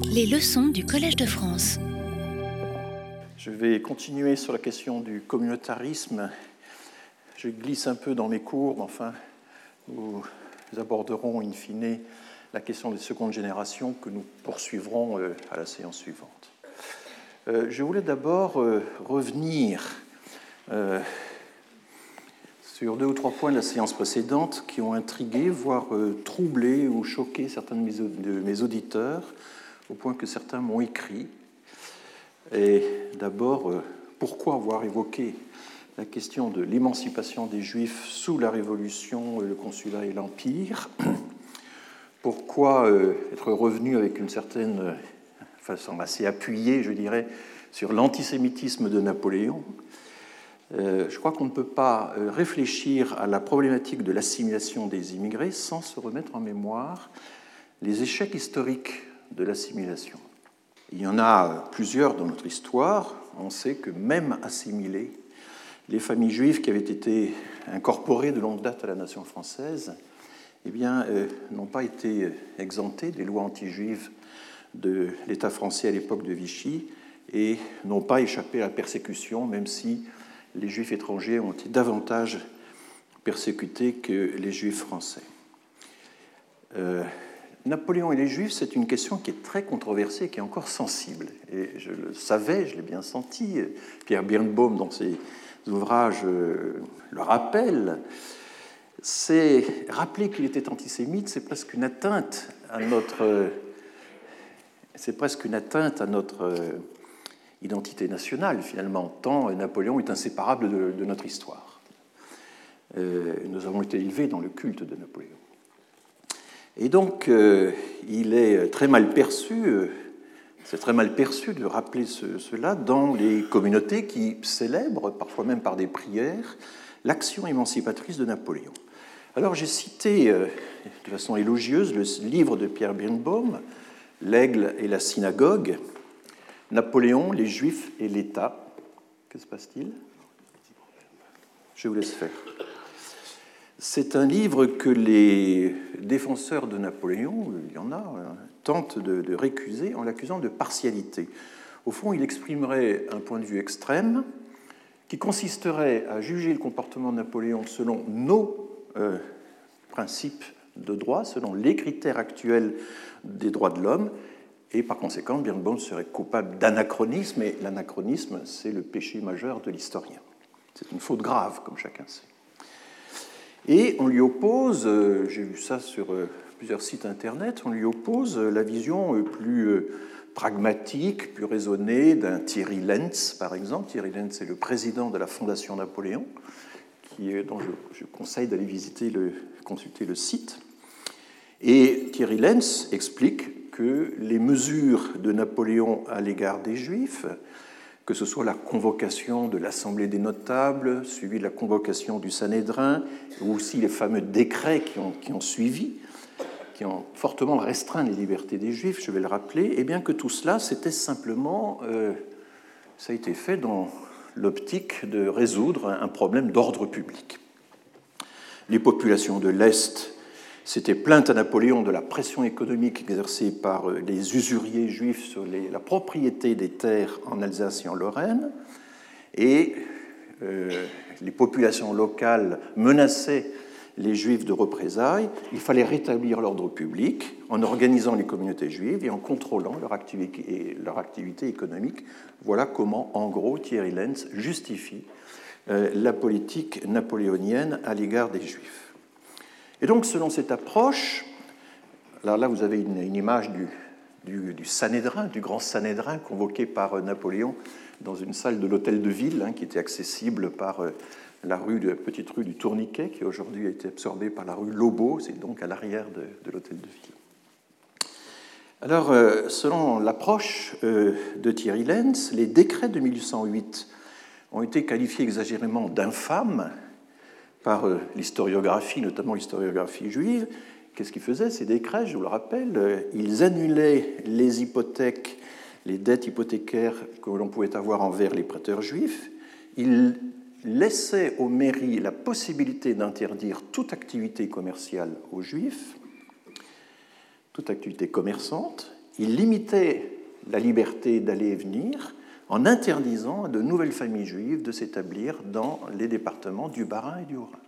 Les leçons du Collège de France. Je vais continuer sur la question du communautarisme. Je glisse un peu dans mes cours, mais enfin, nous aborderons in fine la question des secondes générations que nous poursuivrons euh, à la séance suivante. Euh, je voulais d'abord euh, revenir sur deux ou trois points de la séance précédente qui ont intrigué, voire troublé ou choqué certains de mes auditeurs, au point que certains m'ont écrit. Et d'abord, pourquoi avoir évoqué la question de l'émancipation des Juifs sous la Révolution, le Consulat et l'Empire? Pourquoi euh, être revenu avec une certaine euh, façon assez appuyée, je dirais, sur l'antisémitisme de Napoléon? Euh, Je crois qu'on ne peut pas réfléchir à la problématique de l'assimilation des immigrés sans se remettre en mémoire les échecs historiques de l'assimilation. Il y en a plusieurs dans notre histoire. On sait que même assimilés, les familles juives qui avaient été incorporées de longue date à la nation française eh bien, euh, n'ont pas été exemptés des lois anti-juives de l'État français à l'époque de Vichy et n'ont pas échappé à la persécution, même si les juifs étrangers ont été davantage persécutés que les juifs français. Euh, Napoléon et les juifs, c'est une question qui est très controversée, qui est encore sensible. Et je le savais, je l'ai bien senti. Pierre Birnbaum, dans ses ouvrages, euh, le rappelle c'est rappeler qu'il était antisémite, c'est presque une atteinte à notre, une atteinte à notre euh, identité nationale finalement. Tant Napoléon est inséparable de, notre histoire. Euh, nous avons été élevés dans le culte de Napoléon. Et donc, euh, il est très mal perçu, c'est très mal perçu de rappeler cela dans les communautés qui célèbrent, parfois même par des prières, l'action émancipatrice de Napoléon. Alors j'ai cité euh, de façon élogieuse le livre de Pierre Birnbaum, L'aigle et la synagogue, Napoléon, les Juifs et l'État. Que se passe-t-il? Je vous laisse faire. C'est un livre que les défenseurs de Napoléon, il y en a, hein, tentent de, récuser en l'accusant de partialité. Au fond, il exprimerait un point de vue extrême qui consisterait à juger le comportement de Napoléon selon nos euh, principe de droit selon les critères actuels des droits de l'homme, et par conséquent, Birnbaum serait coupable d'anachronisme, et l'anachronisme, c'est le péché majeur de l'historien. C'est une faute grave, comme chacun sait. Et on lui oppose, euh, j'ai vu ça sur euh, plusieurs sites internet, on lui oppose la vision plus pragmatique, plus raisonnée d'un Thierry Lenz, par exemple. Thierry Lenz est le président de la Fondation Napoléon, dont je, conseille d'aller visiter le, consulter le site. Et Thierry Lenz explique que les mesures de Napoléon à l'égard des Juifs, que ce soit la convocation de l'Assemblée des notables, suivie de la convocation du Sanhédrin, ou aussi les fameux décrets qui ont, suivi, qui ont fortement restreint les libertés des Juifs, je vais le rappeler, et eh bien que tout cela, c'était simplement, euh, ça a été fait dans l'optique de résoudre un problème d'ordre public. Les populations de l'Est s'étaient plaintes à Napoléon de la pression économique exercée par les usuriers juifs sur la propriété des terres en Alsace et en Lorraine, et euh, les populations locales menaçaient les juifs de représailles, il fallait rétablir l'ordre public en organisant les communautés juives et en contrôlant leur activité, leur activité économique. Voilà comment, en gros, Thierry Lenz justifie euh, la politique napoléonienne à l'égard des juifs. Et donc, selon cette approche, là, vous avez une, image du, du, du, Sanhédrin, du grand Sanhédrin convoqué par Napoléon dans une salle de l'hôtel de ville hein, qui était accessible par euh, la rue de, petite rue du Tourniquet, qui aujourd'hui a été absorbée par la rue Lobo, c'est donc à l'arrière de, l'hôtel de ville. Alors, euh, selon l'approche euh, de Thierry Lenz, les décrets de 1808 ont été qualifiés exagérément d'infâmes par euh, l'historiographie, notamment l'historiographie juive. Qu'est-ce qu'ils faisaient ces décrets Je vous le rappelle, ils annulaient les hypothèques, les dettes hypothécaires que l'on pouvait avoir envers les prêteurs juifs. Ils laissait aux mairies la possibilité d'interdire toute activité commerciale aux juifs, toute activité commerçante. il limitait la liberté d'aller et venir en interdisant à de nouvelles familles juives de s'établir dans les départements du Bas-Rhin et du Haut-Rhin.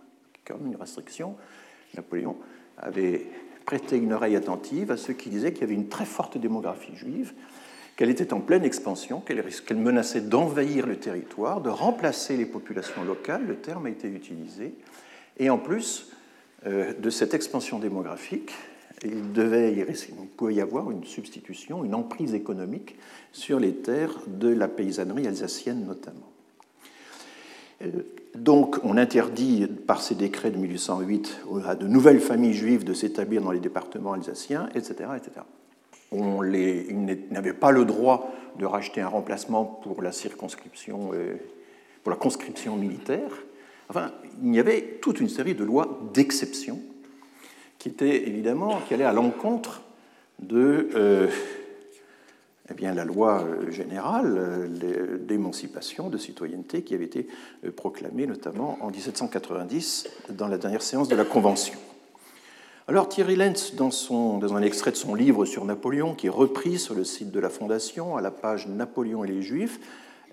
Comme une restriction, Napoléon avait prêté une oreille attentive à ceux qui disaient qu'il y avait une très forte démographie juive, qu'elle était en pleine expansion, qu'elle menaçait d'envahir le territoire, de remplacer les populations locales, le terme a été utilisé, et en plus euh, de cette expansion démographique, il, devait y, il pouvait y avoir une substitution, une emprise économique sur les terres de la paysannerie alsacienne notamment. Euh, donc, on interdit par ces décrets de 1808 à de nouvelles familles juives de s'établir dans les départements alsaciens, etc. etc. On les, ils n'avaient pas le droit de racheter un remplacement pour la circonscription, euh, pour la conscription militaire. Enfin, il y avait toute une série de lois d'exception qui étaient évidemment qui allaient à l'encontre de euh, eh bien, la loi euh, générale euh, d'émancipation, de citoyenneté qui avait été proclamée notamment en 1790 dans la dernière séance de la Convention. Alors Thierry Lenz, dans, son, dans un extrait de son livre sur Napoléon, qui est repris sur le site de la Fondation, à la page Napoléon et les Juifs,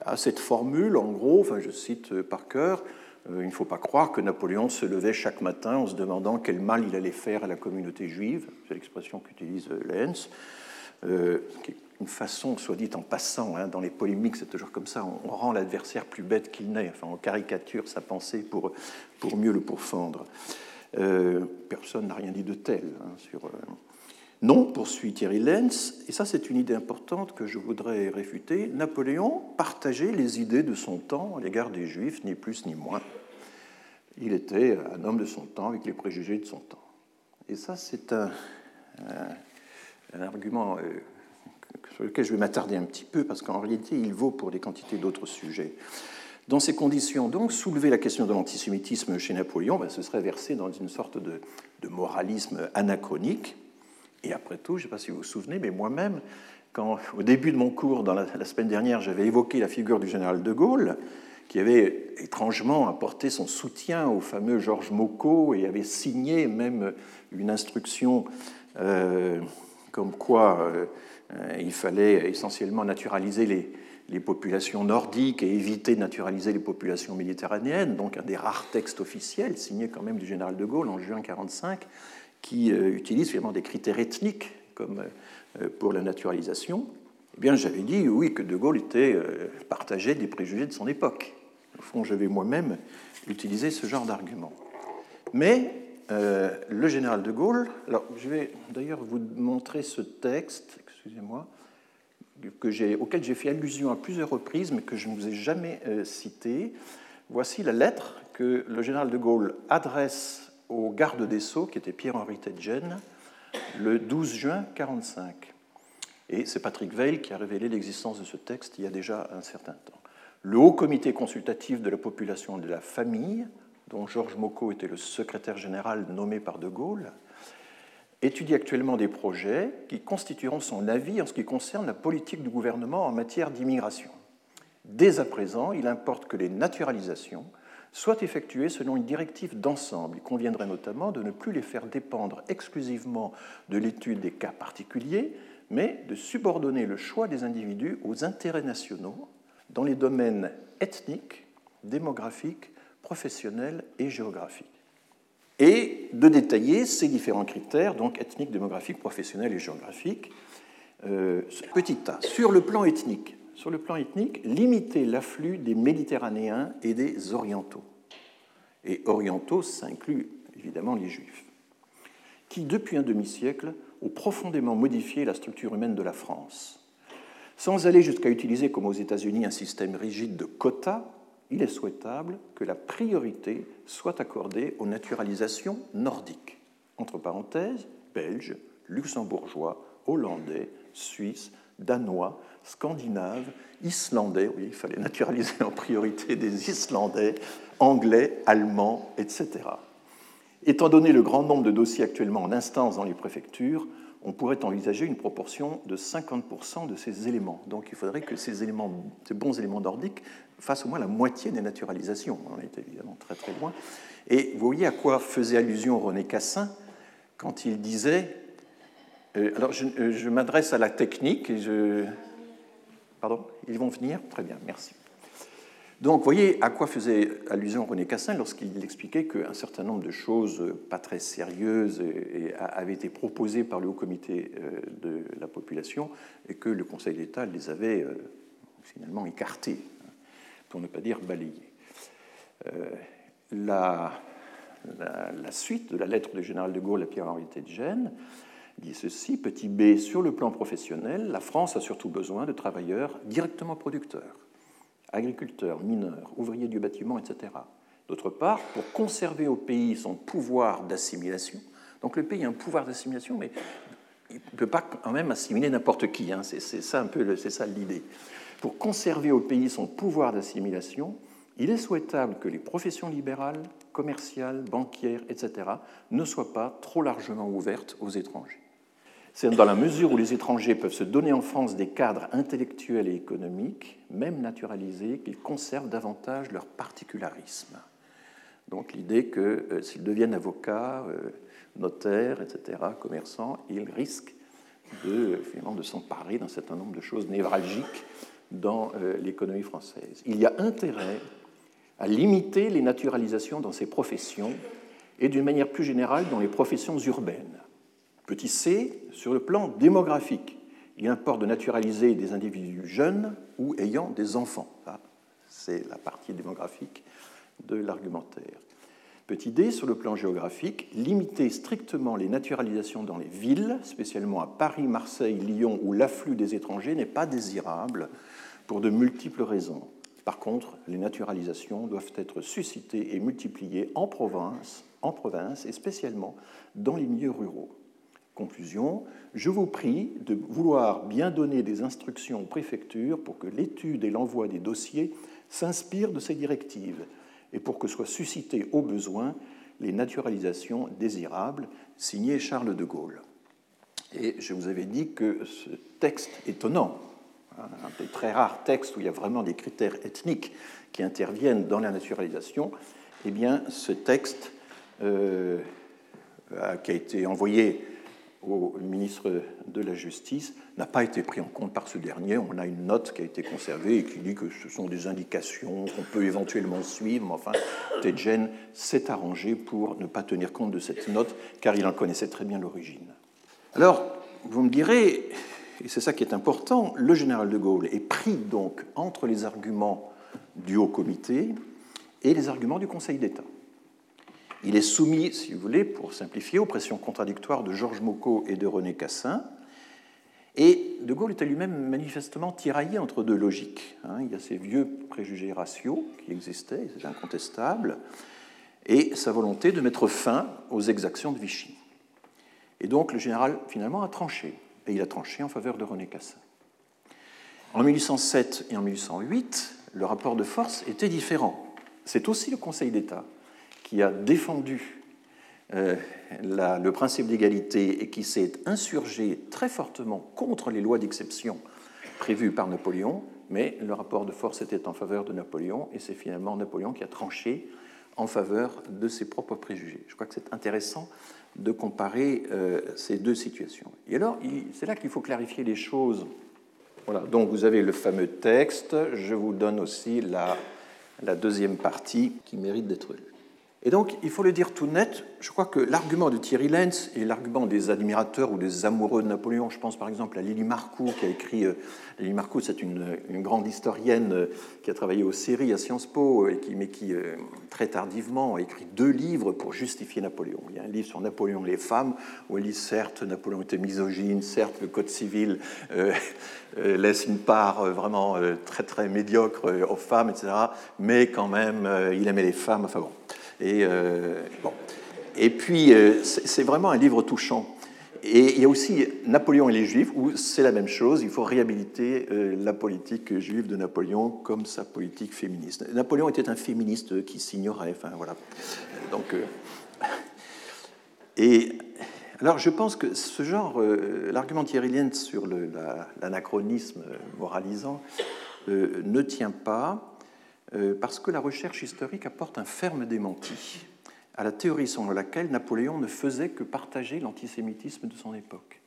a cette formule, en gros, je cite par cœur, il ne faut pas croire que Napoléon se levait chaque matin en se demandant quel mal il allait faire à la communauté juive, c'est l'expression qu'utilise Lenz, euh, une façon, soit dit en passant, hein, dans les polémiques, c'est toujours comme ça, on, rend l'adversaire plus bête qu'il n'est, enfin, on caricature sa pensée pour, pour mieux le pourfendre. Euh, personne n'a rien dit de tel. Hein, sur, euh, Non, poursuit Thierry Lenz, et ça c'est une idée importante que je voudrais réfuter, Napoléon partageait les idées de son temps à l'égard des Juifs, ni plus ni moins. Il était un homme de son temps avec les préjugés de son temps. Et ça c'est un, argument... Euh, sur lequel je vais m'attarder un petit peu, parce qu'en réalité, il vaut pour des quantités d'autres sujets. Dans ces conditions, donc, soulever la question de l'antisémitisme chez Napoléon, ben, ce serait verser dans une sorte de, moralisme anachronique. Et après tout, je ne sais pas si vous vous souvenez, mais moi-même, quand au début de mon cours, dans la, semaine dernière, j'avais évoqué la figure du général de Gaulle, qui avait étrangement apporté son soutien au fameux Georges Mocot et avait signé même une instruction euh, comme quoi euh, il fallait essentiellement naturaliser les, populations nordiques et éviter de naturaliser les populations méditerranéennes, donc un des rares textes officiels signés quand même du général de Gaulle en juin 1945, qui euh, utilise finalement des critères ethniques comme euh, pour la naturalisation. Eh bien, j'avais dit oui que de Gaulle était partagé des préjugés de son époque. Au fond, j'avais moi-même utilisé ce genre d'argument. Mais le général de Gaulle, alors je vais d'ailleurs vous montrer ce texte excusez-moi, auquel j'ai fait allusion à plusieurs reprises, mais que je ne vous ai jamais euh, cité. Voici la lettre que le général de Gaulle adresse au garde des Sceaux, qui était Pierre-Henri Tedgen, le 12 juin 1945. Et c'est Patrick Veil qui a révélé l'existence de ce texte il y a déjà un certain temps. Le Haut Comité consultatif de la population et de la famille, dont Georges Mocot était le secrétaire général nommé par De Gaulle, étudie actuellement des projets qui constitueront son avis en ce qui concerne la politique du gouvernement en matière d'immigration. Dès à présent, il importe que les naturalisations soient effectuées selon une directive d'ensemble. Il conviendrait notamment de ne plus les faire dépendre exclusivement de l'étude des cas particuliers, mais de subordonner le choix des individus aux intérêts nationaux dans les domaines ethniques, démographiques, professionnels et géographiques et de détailler ces différents critères, donc ethniques, démographiques, professionnels et géographiques. Euh, petit a. Sur le plan ethnique, sur le plan ethnique, limiter l'afflux des Méditerranéens et des Orientaux. Et Orientaux, ça inclut évidemment les Juifs, qui depuis un demi-siècle ont profondément modifié la structure humaine de la France. Sans aller jusqu'à utiliser, comme aux États-Unis, un système rigide de quotas, il est souhaitable que la priorité soit accordée aux naturalisations nordiques, entre parenthèses, belges, luxembourgeois, hollandais, suisses, danois, scandinaves, islandais, oui, il fallait naturaliser en priorité des Islandais, anglais, allemands, etc. Étant donné le grand nombre de dossiers actuellement en instance dans les préfectures, on pourrait envisager une proportion de 50% de ces éléments. Donc il faudrait que ces, éléments, ces bons éléments nordiques fassent au moins la moitié des naturalisations. On est évidemment très très loin. Et vous voyez à quoi faisait allusion René Cassin quand il disait alors, je, m'adresse à la technique et je. Pardon Ils vont venir Très bien, merci. Donc, vous voyez à quoi faisait allusion René Cassin lorsqu'il expliquait qu'un certain nombre de choses pas très sérieuses avaient été proposées par le Haut Comité de la population et que le Conseil d'État les avait finalement écartées, pour ne pas dire balayées. La, la, suite de la lettre du général de Gaulle à Pierre-Henri de Dit ceci Petit b, sur le plan professionnel, la France a surtout besoin de travailleurs directement producteurs, agriculteurs, mineurs, ouvriers du bâtiment, etc. D'autre part, pour conserver au pays son pouvoir d'assimilation, donc le pays a un pouvoir d'assimilation, mais il ne peut pas quand même assimiler n'importe qui, hein. c'est ça un peu c'est ça l'idée. Pour conserver au pays son pouvoir d'assimilation, il est souhaitable que les professions libérales, commerciales, banquières, etc., ne soient pas trop largement ouvertes aux étrangers. C'est dans la mesure où les étrangers peuvent se donner en France des cadres intellectuels et économiques, même naturalisés, qu'ils conservent davantage leur particularisme. Donc l'idée que euh, s'ils deviennent avocats, euh, notaires, etc., commerçants, ils risquent de, finalement, de s'emparer d'un certain nombre de choses névralgiques dans euh, l'économie française. Il y a intérêt à limiter les naturalisations dans ces professions et d'une manière plus générale dans les professions urbaines. Petit c, sur le plan démographique, il importe de naturaliser des individus jeunes ou ayant des enfants. C'est la partie démographique de l'argumentaire. Petit d, sur le plan géographique, limiter strictement les naturalisations dans les villes, spécialement à Paris, Marseille, Lyon, où l'afflux des étrangers n'est pas désirable pour de multiples raisons. Par contre, les naturalisations doivent être suscitées et multipliées en province, en province et spécialement dans les milieux ruraux. Conclusion, je vous prie de vouloir bien donner des instructions aux préfectures pour que l'étude et l'envoi des dossiers s'inspirent de ces directives et pour que soient suscitées au besoin les naturalisations désirables, signé Charles de Gaulle. Et je vous avais dit que ce texte étonnant, un des très rares textes où il y a vraiment des critères ethniques qui interviennent dans la naturalisation, eh bien, ce texte euh, qui a été envoyé au ministre de la Justice n'a pas été pris en compte par ce dernier. On a une note qui a été conservée et qui dit que ce sont des indications qu'on peut éventuellement suivre. Enfin, Tedjen s'est arrangé pour ne pas tenir compte de cette note, car il en connaissait très bien l'origine. Alors, vous me direz, et c'est ça qui est important, le général de Gaulle est pris donc entre les arguments du Haut Comité et les arguments du Conseil d'État. Il est soumis, si vous voulez, pour simplifier, aux pressions contradictoires de Georges Mocot et de René Cassin. Et De Gaulle était lui-même manifestement tiraillé entre deux logiques. Hein. Il y a ces vieux préjugés raciaux qui existaient, c'est incontestable, et sa volonté de mettre fin aux exactions de Vichy. Et donc le général, finalement, a tranché, et il a tranché en faveur de René Cassin. En 1807 et en 1808, le rapport de force était différent. C'est aussi le Conseil d'État qui a défendu euh, le principe d'égalité et qui s'est insurgé très fortement contre les lois d'exception prévues par Napoléon, mais le rapport de force était en faveur de Napoléon et c'est finalement Napoléon qui a tranché en faveur de ses propres préjugés. Je crois que c'est intéressant de comparer euh, ces deux situations. Et alors, c'est là qu'il faut clarifier les choses. Voilà, donc vous avez le fameux texte, je vous donne aussi la, deuxième partie qui mérite d'être lue. Et donc, il faut le dire tout net, je crois que l'argument de Thierry Lenz et l'argument des admirateurs ou des amoureux de Napoléon, je pense par exemple à Lily Marcoux qui a écrit, euh, Lily Marcoux c'est une, grande historienne euh, qui a travaillé aux séries à Sciences Po, euh, et qui, mais qui très tardivement a écrit deux livres pour justifier Napoléon. Il y a un livre sur Napoléon et les femmes, où elle dit certes Napoléon était misogyne, certes le Code civil laisse une part vraiment très très médiocre aux femmes, etc., mais quand même il aimait les femmes, enfin bon. Et, euh, bon. et puis, euh, c'est vraiment un livre touchant. Et il y a aussi Napoléon et les Juifs, où c'est la même chose, il faut réhabiliter euh, la politique juive de Napoléon comme sa politique féministe. Napoléon était un féministe qui s'ignorait, enfin voilà. Donc, et alors je pense que ce genre, l'argument Thierry sur l'anachronisme moralisant ne tient pas, euh, parce que la recherche historique apporte un ferme démenti à la théorie selon laquelle Napoléon ne faisait que partager l'antisémitisme de son époque.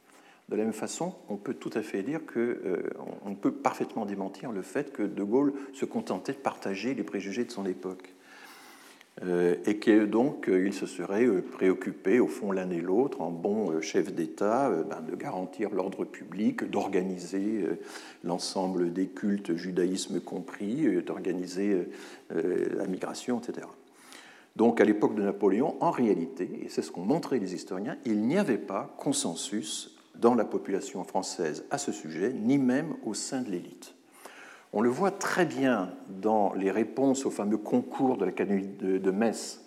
De la même façon, on peut tout à fait dire qu'on euh, peut parfaitement démentir le fait que De Gaulle se contentait de partager les préjugés de son époque. Euh, et que donc euh, il se serait préoccupé, au fond, l'un et l'autre, en bon chef d'État, ben, de garantir l'ordre public, d'organiser l'ensemble des cultes, judaïsme compris, d'organiser la migration, etc. Donc à l'époque de Napoléon, en réalité, et c'est ce qu'ont montré les historiens, il n'y avait pas consensus dans la population française à ce sujet, ni même au sein de l'élite. On le voit très bien dans les réponses au fameux concours de l'Académie de, Metz.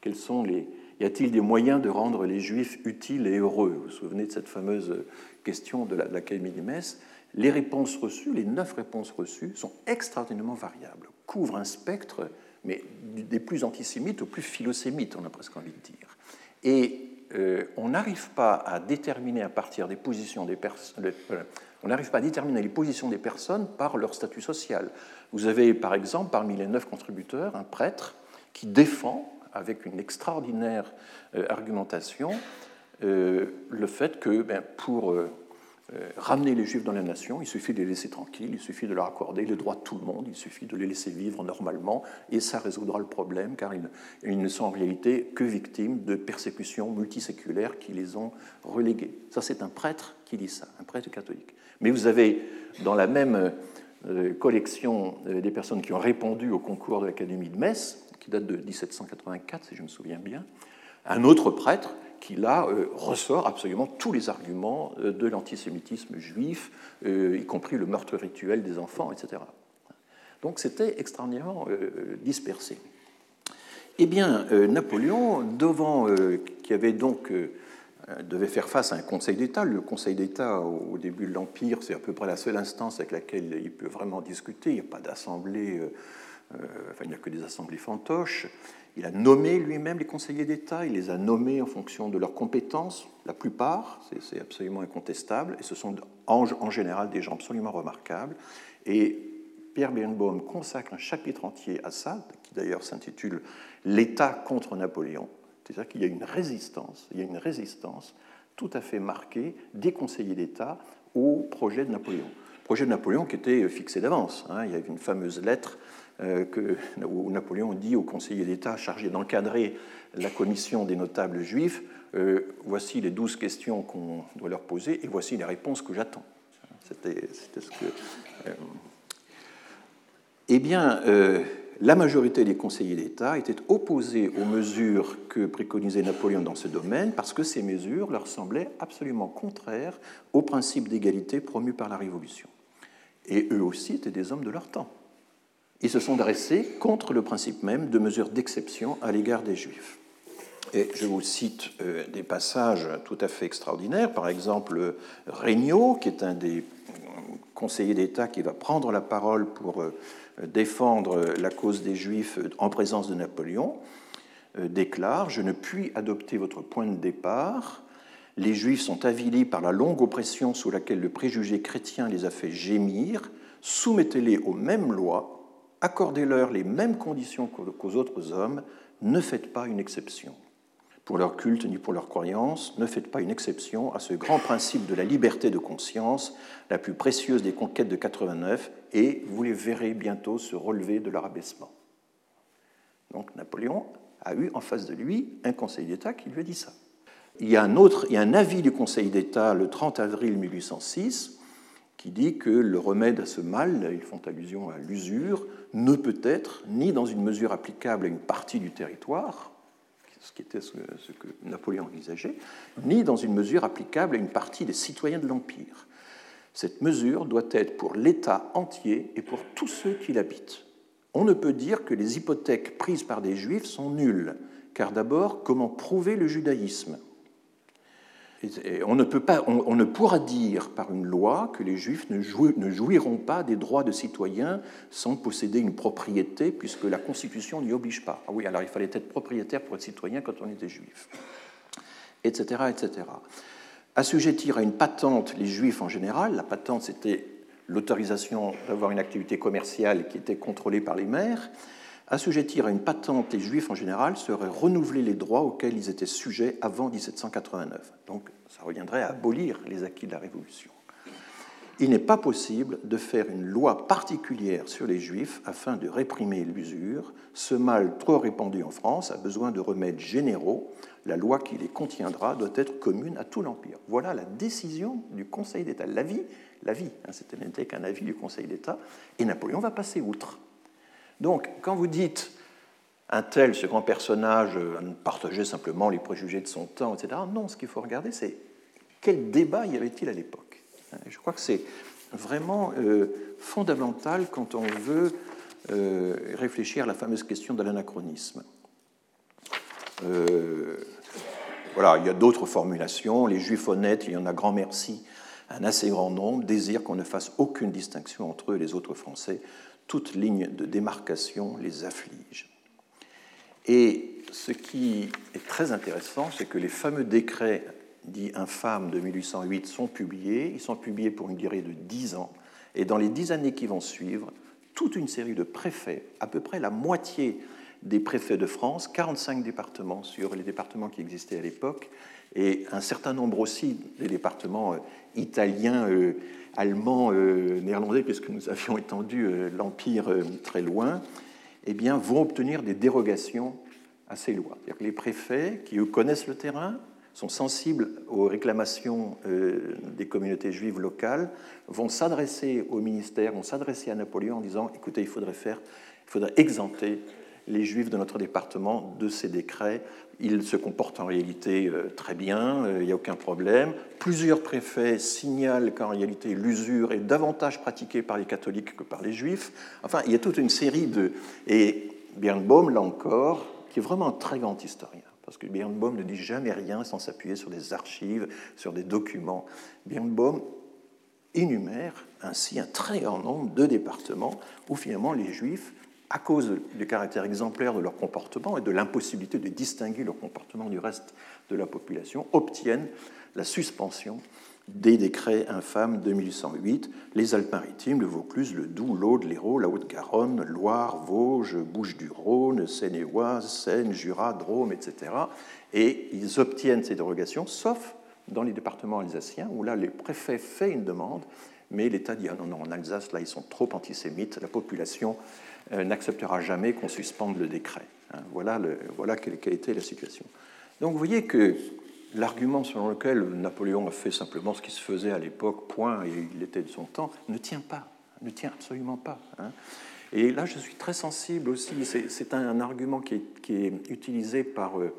Quels sont les, y a-t-il des moyens de rendre les Juifs utiles et heureux? Vous vous souvenez de cette fameuse question de l'Académie de Metz? Les réponses reçues, les neuf réponses reçues, sont extraordinairement variables, couvrent un spectre, mais des plus antisémites aux plus philosémites, on a presque envie de dire. Et euh, on n'arrive pas à déterminer à partir des positions des personnes. Euh, on n'arrive pas à déterminer les positions des personnes par leur statut social. Vous avez, par exemple, parmi les neuf contributeurs, un prêtre qui défend, avec une extraordinaire euh, argumentation, le fait que ben, pour euh, ramener les Juifs dans la nation, il suffit de les laisser tranquilles, il suffit de leur accorder les droits de tout le monde, il suffit de les laisser vivre normalement, et ça résoudra le problème, car ils, ne sont en réalité que victimes de persécutions multiséculaires qui les ont relégués. Ça, c'est un prêtre qui dit ça, un prêtre catholique. Mais vous avez dans la même euh, collection euh, des personnes qui ont répondu au concours de l'Académie de Metz, qui date de 1784, si je me souviens bien, un autre prêtre qui là euh, ressort absolument tous les arguments de l'antisémitisme juif, y compris le meurtre rituel des enfants, etc. Donc c'était extraordinairement dispersé. Eh bien, Napoléon, devant, qui avait donc devait faire face à un Conseil d'État. Le Conseil d'État, au début de l'Empire, c'est à peu près la seule instance avec laquelle il peut vraiment discuter. Il n'y a pas d'assemblée, enfin, il n'y a que des assemblées fantoches. Il a nommé lui-même les conseillers d'État, il les a nommés en fonction de leurs compétences, la plupart, c'est absolument incontestable, et ce sont en, général des gens absolument remarquables. Et Pierre Birnbaum consacre un chapitre entier à ça, qui d'ailleurs s'intitule L'État contre Napoléon. C'est-à-dire qu'il y a une résistance, il y a une résistance tout à fait marquée des conseillers d'État au projet de Napoléon. Projet de Napoléon qui était fixé d'avance. Hein. Il y avait une fameuse lettre euh, que, où Napoléon dit au conseiller d'État chargé d'encadrer la commission des notables juifs, euh, voici les douze questions qu'on doit leur poser et voici les réponses que j'attends. C'était ce que... Euh, eh bien, la majorité des conseillers d'État étaient opposés aux mesures que préconisait Napoléon dans ce domaine parce que ces mesures leur semblaient absolument contraires aux principes d'égalité promus par la Révolution. Et eux aussi étaient des hommes de leur temps ils se sont dressés contre le principe même de mesures d'exception à l'égard des Juifs. Et je vous cite euh, des passages tout à fait extraordinaires. Par exemple, Regnault, qui est un des conseillers d'État qui va prendre la parole pour euh, défendre la cause des Juifs en présence de Napoléon, euh, déclare Je ne puis adopter votre point de départ. Les Juifs sont avilis par la longue oppression sous laquelle le préjugé chrétien les a fait gémir. Soumettez-les aux mêmes lois accordez-leur les mêmes conditions qu'aux autres hommes, ne faites pas une exception. Pour leur culte ni pour leur croyance, ne faites pas une exception à ce grand principe de la liberté de conscience, la plus précieuse des conquêtes de 89, et vous les verrez bientôt se relever de leur abaissement. Donc Napoléon a eu en face de lui un Conseil d'État qui lui a dit ça. Il y a un, autre, il y a un avis du Conseil d'État le 30 avril 1806 qui dit que le remède à ce mal, ils font allusion à l'usure, ne peut être ni dans une mesure applicable à une partie du territoire, ce qui était ce que Napoléon envisageait, ni dans une mesure applicable à une partie des citoyens de l'Empire. Cette mesure doit être pour l'État entier et pour tous ceux qui l'habitent. On ne peut dire que les hypothèques prises par des juifs sont nulles, car d'abord, comment prouver le judaïsme? On ne, pourra dire par une loi que les juifs ne, ne, jouiront pas des droits de citoyens sans posséder une propriété, puisque la Constitution n'y oblige pas. Ah oui, alors il fallait être propriétaire pour être citoyen quand on était juif, etc. etc. Assujettir à une patente les juifs en général, la patente c'était l'autorisation d'avoir une activité commerciale qui était contrôlée par les maires, assujettir à une patente les juifs en général serait renouveler les droits auxquels ils étaient sujets avant 1789. Donc ça reviendrait à abolir les acquis de la Révolution. Il n'est pas possible de faire une loi particulière sur les juifs afin de réprimer l'usure. Ce mal trop répandu en France a besoin de remèdes généraux. La loi qui les contiendra doit être commune à tout l'Empire. Voilà la décision du Conseil d'État. L'avis, l'avis, hein, c'était n'était qu'un avis du Conseil d'État, et Napoléon va passer outre. Donc, quand vous dites un tel, ce grand personnage, euh, partageait simplement les préjugés de son temps, etc., non, ce qu'il faut regarder, c'est quel débat y avait-il à l'époque? Je crois que c'est vraiment euh, fondamental quand on veut euh, réfléchir à la fameuse question de l'anachronisme. voilà, il y a d'autres formulations. Les juifs honnêtes, il y en a grand merci, un assez grand nombre, désirent qu'on ne fasse aucune distinction entre eux et les autres Français toute ligne de démarcation les afflige. Et ce qui est très intéressant, c'est que les fameux décrets dits infâmes de 1808 sont publiés. Ils sont publiés pour une durée de dix ans. Et dans les dix années qui vont suivre, toute une série de préfets, à peu près la moitié des préfets de France, 45 départements sur les départements qui existaient à l'époque, et un certain nombre aussi des départements euh, italiens, euh, allemands, euh, néerlandais, puisque nous avions étendu l'Empire très loin, eh bien, vont obtenir des dérogations à ces lois. Que les préfets, qui eux connaissent le terrain, sont sensibles aux réclamations des communautés juives locales, vont s'adresser au ministère, vont s'adresser à Napoléon en disant écoutez, il faudrait faire, il faudrait exempter les juifs de notre département de ces décrets. Ils se comportent en réalité euh, très bien, euh, il n'y a aucun problème. Plusieurs préfets signalent qu'en réalité l'usure est davantage pratiquée par les catholiques que par les juifs. Enfin, il y a toute une série de... Et Birnbaum, là encore, qui est vraiment un très grand historien, parce que Birnbaum ne dit jamais rien sans s'appuyer sur des archives, sur des documents. Birnbaum énumère ainsi un très grand nombre de départements où finalement les juifs à cause du caractère exemplaire de leur comportement et de l'impossibilité de distinguer leur comportement du reste de la population, obtiennent la suspension des décrets infâmes de 1808, les Alpes-Maritimes, le Vaucluse, le Doubs, l'Aude, l'Hérault, la Haute-Garonne, Loire, Vosges, Bouches-du-Rhône, Seine-et-Oise, Seine, Jura, Drôme, etc. Et ils obtiennent ces dérogations, sauf dans les départements alsaciens, où là, le préfet fait une demande, mais l'État dit ah non, non, en Alsace, là, ils sont trop antisémites, la population n'acceptera jamais qu'on suspende le décret. Hein, voilà, voilà quelle, était la situation. Donc vous voyez que l'argument selon lequel Napoléon a fait simplement ce qui se faisait à l'époque, point, et il était de son temps, ne tient pas, ne tient absolument pas. Hein. Et là, je suis très sensible aussi, c'est un, argument qui est, qui est utilisé par euh,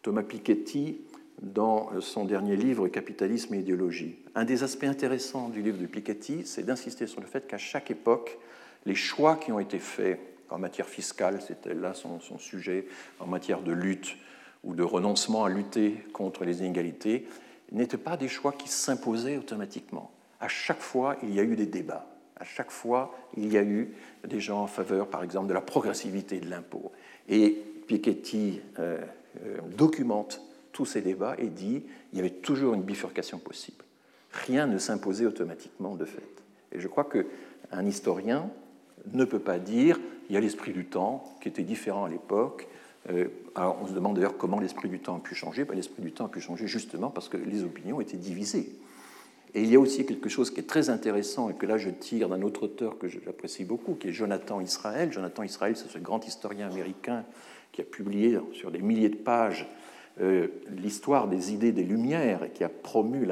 Thomas Piketty dans son dernier livre Capitalisme et idéologie. Un des aspects intéressants du livre de Piketty, c'est d'insister sur le fait qu'à chaque époque, les choix qui ont été faits en matière fiscale, c'était là son, sujet, en matière de lutte ou de renoncement à lutter contre les inégalités, n'étaient pas des choix qui s'imposaient automatiquement. À chaque fois, il y a eu des débats. À chaque fois, il y a eu des gens en faveur, par exemple, de la progressivité de l'impôt. Et Piketty euh, euh, documente tous ces débats et dit qu'il y avait toujours une bifurcation possible. Rien ne s'imposait automatiquement de fait. Et je crois qu'un historien ne peut pas dire il y a l'esprit du temps qui était différent à l'époque. Euh, alors on se demande d'ailleurs comment l'esprit du temps a pu changer. Ben, l'esprit du temps a pu changer justement parce que les opinions étaient divisées. Et il y a aussi quelque chose qui est très intéressant et que là je tire d'un autre auteur que j'apprécie beaucoup, qui est Jonathan Israël. Jonathan Israël, c'est ce grand historien américain qui a publié sur des milliers de pages euh, l'histoire des idées des Lumières et qui a promu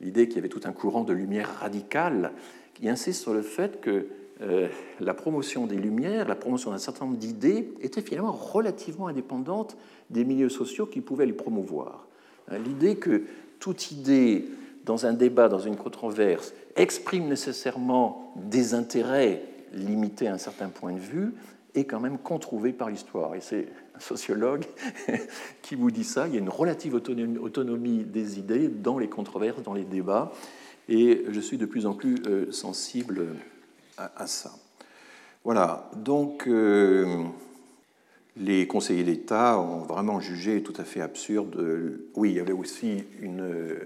l'idée qu'il y avait tout un courant de lumière radicale, qui insiste sur le fait que euh, la promotion des Lumières, la promotion d'un certain nombre d'idées était finalement relativement indépendante des milieux sociaux qui pouvaient les promouvoir. Hein, l'idée que toute idée dans un débat, dans une controverse, exprime nécessairement des intérêts limités à un certain point de vue est quand même controuvée par l'histoire. Et c'est un sociologue qui vous dit ça. Il y a une relative autonomie des idées dans les controverses, dans les débats. Et je suis de plus en plus euh, sensible à, ça. Voilà, donc euh, les conseillers d'État ont vraiment jugé tout à fait absurde. Oui, il y avait aussi une.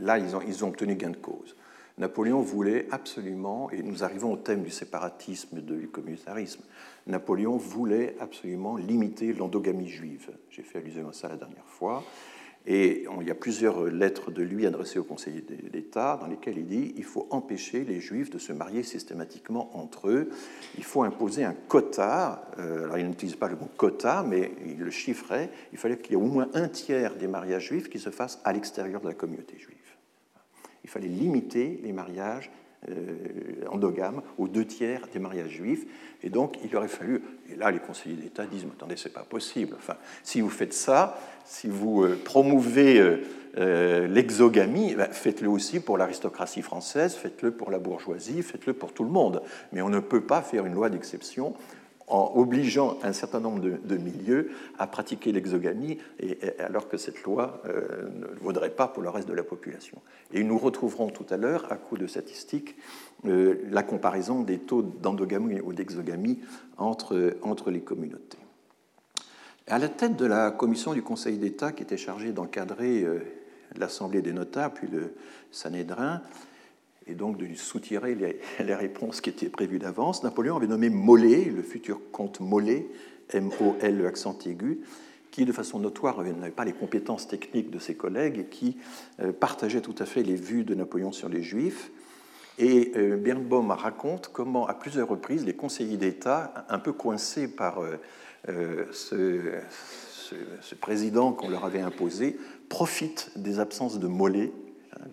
Là, ils ont, ils ont obtenu gain de cause. Napoléon voulait absolument, et nous arrivons au thème du séparatisme du communautarisme, Napoléon voulait absolument limiter l'endogamie juive. J'ai fait allusion à ça la dernière fois. Et il y a plusieurs lettres de lui adressées au Conseil d'État dans lesquelles il dit il faut empêcher les Juifs de se marier systématiquement entre eux. Il faut imposer un quota. Euh, alors il n'utilise pas le mot quota, mais il le chiffrait. Il fallait qu'il y ait au moins un tiers des mariages juifs qui se fassent à l'extérieur de la communauté juive. Il fallait limiter les mariages euh, endogames aux deux tiers des mariages juifs. Et donc, il aurait fallu. Et là, les conseillers d'État disent Mais attendez, c'est pas possible. Enfin, si vous faites ça, si vous euh, promouvez euh, l'exogamie, ben, faites-le aussi pour l'aristocratie française, faites-le pour la bourgeoisie, faites-le pour tout le monde. Mais on ne peut pas faire une loi d'exception en obligeant un certain nombre de, milieux à pratiquer l'exogamie, et, alors que cette loi euh, ne vaudrait pas pour le reste de la population. Et nous retrouverons tout à l'heure, à coup de statistiques, euh, la comparaison des taux d'endogamie ou d'exogamie entre, entre les communautés. À la tête de la commission du Conseil d'État qui était chargée d'encadrer euh, l'Assemblée des notables, puis le Sanhédrin, et donc de lui soutirer les, réponses qui étaient prévues d'avance, Napoléon avait nommé Mollet, le futur comte Mollet, M-O-L, accent aigu, qui de façon notoire n'avait pas les compétences techniques de ses collègues et qui euh, partageait tout à fait les vues de Napoléon sur les Juifs. Et euh, Birnbaum raconte comment, à plusieurs reprises, les conseillers d'État, un peu coincés par euh, ce, ce, président qu'on leur avait imposé, profitent des absences de Mollet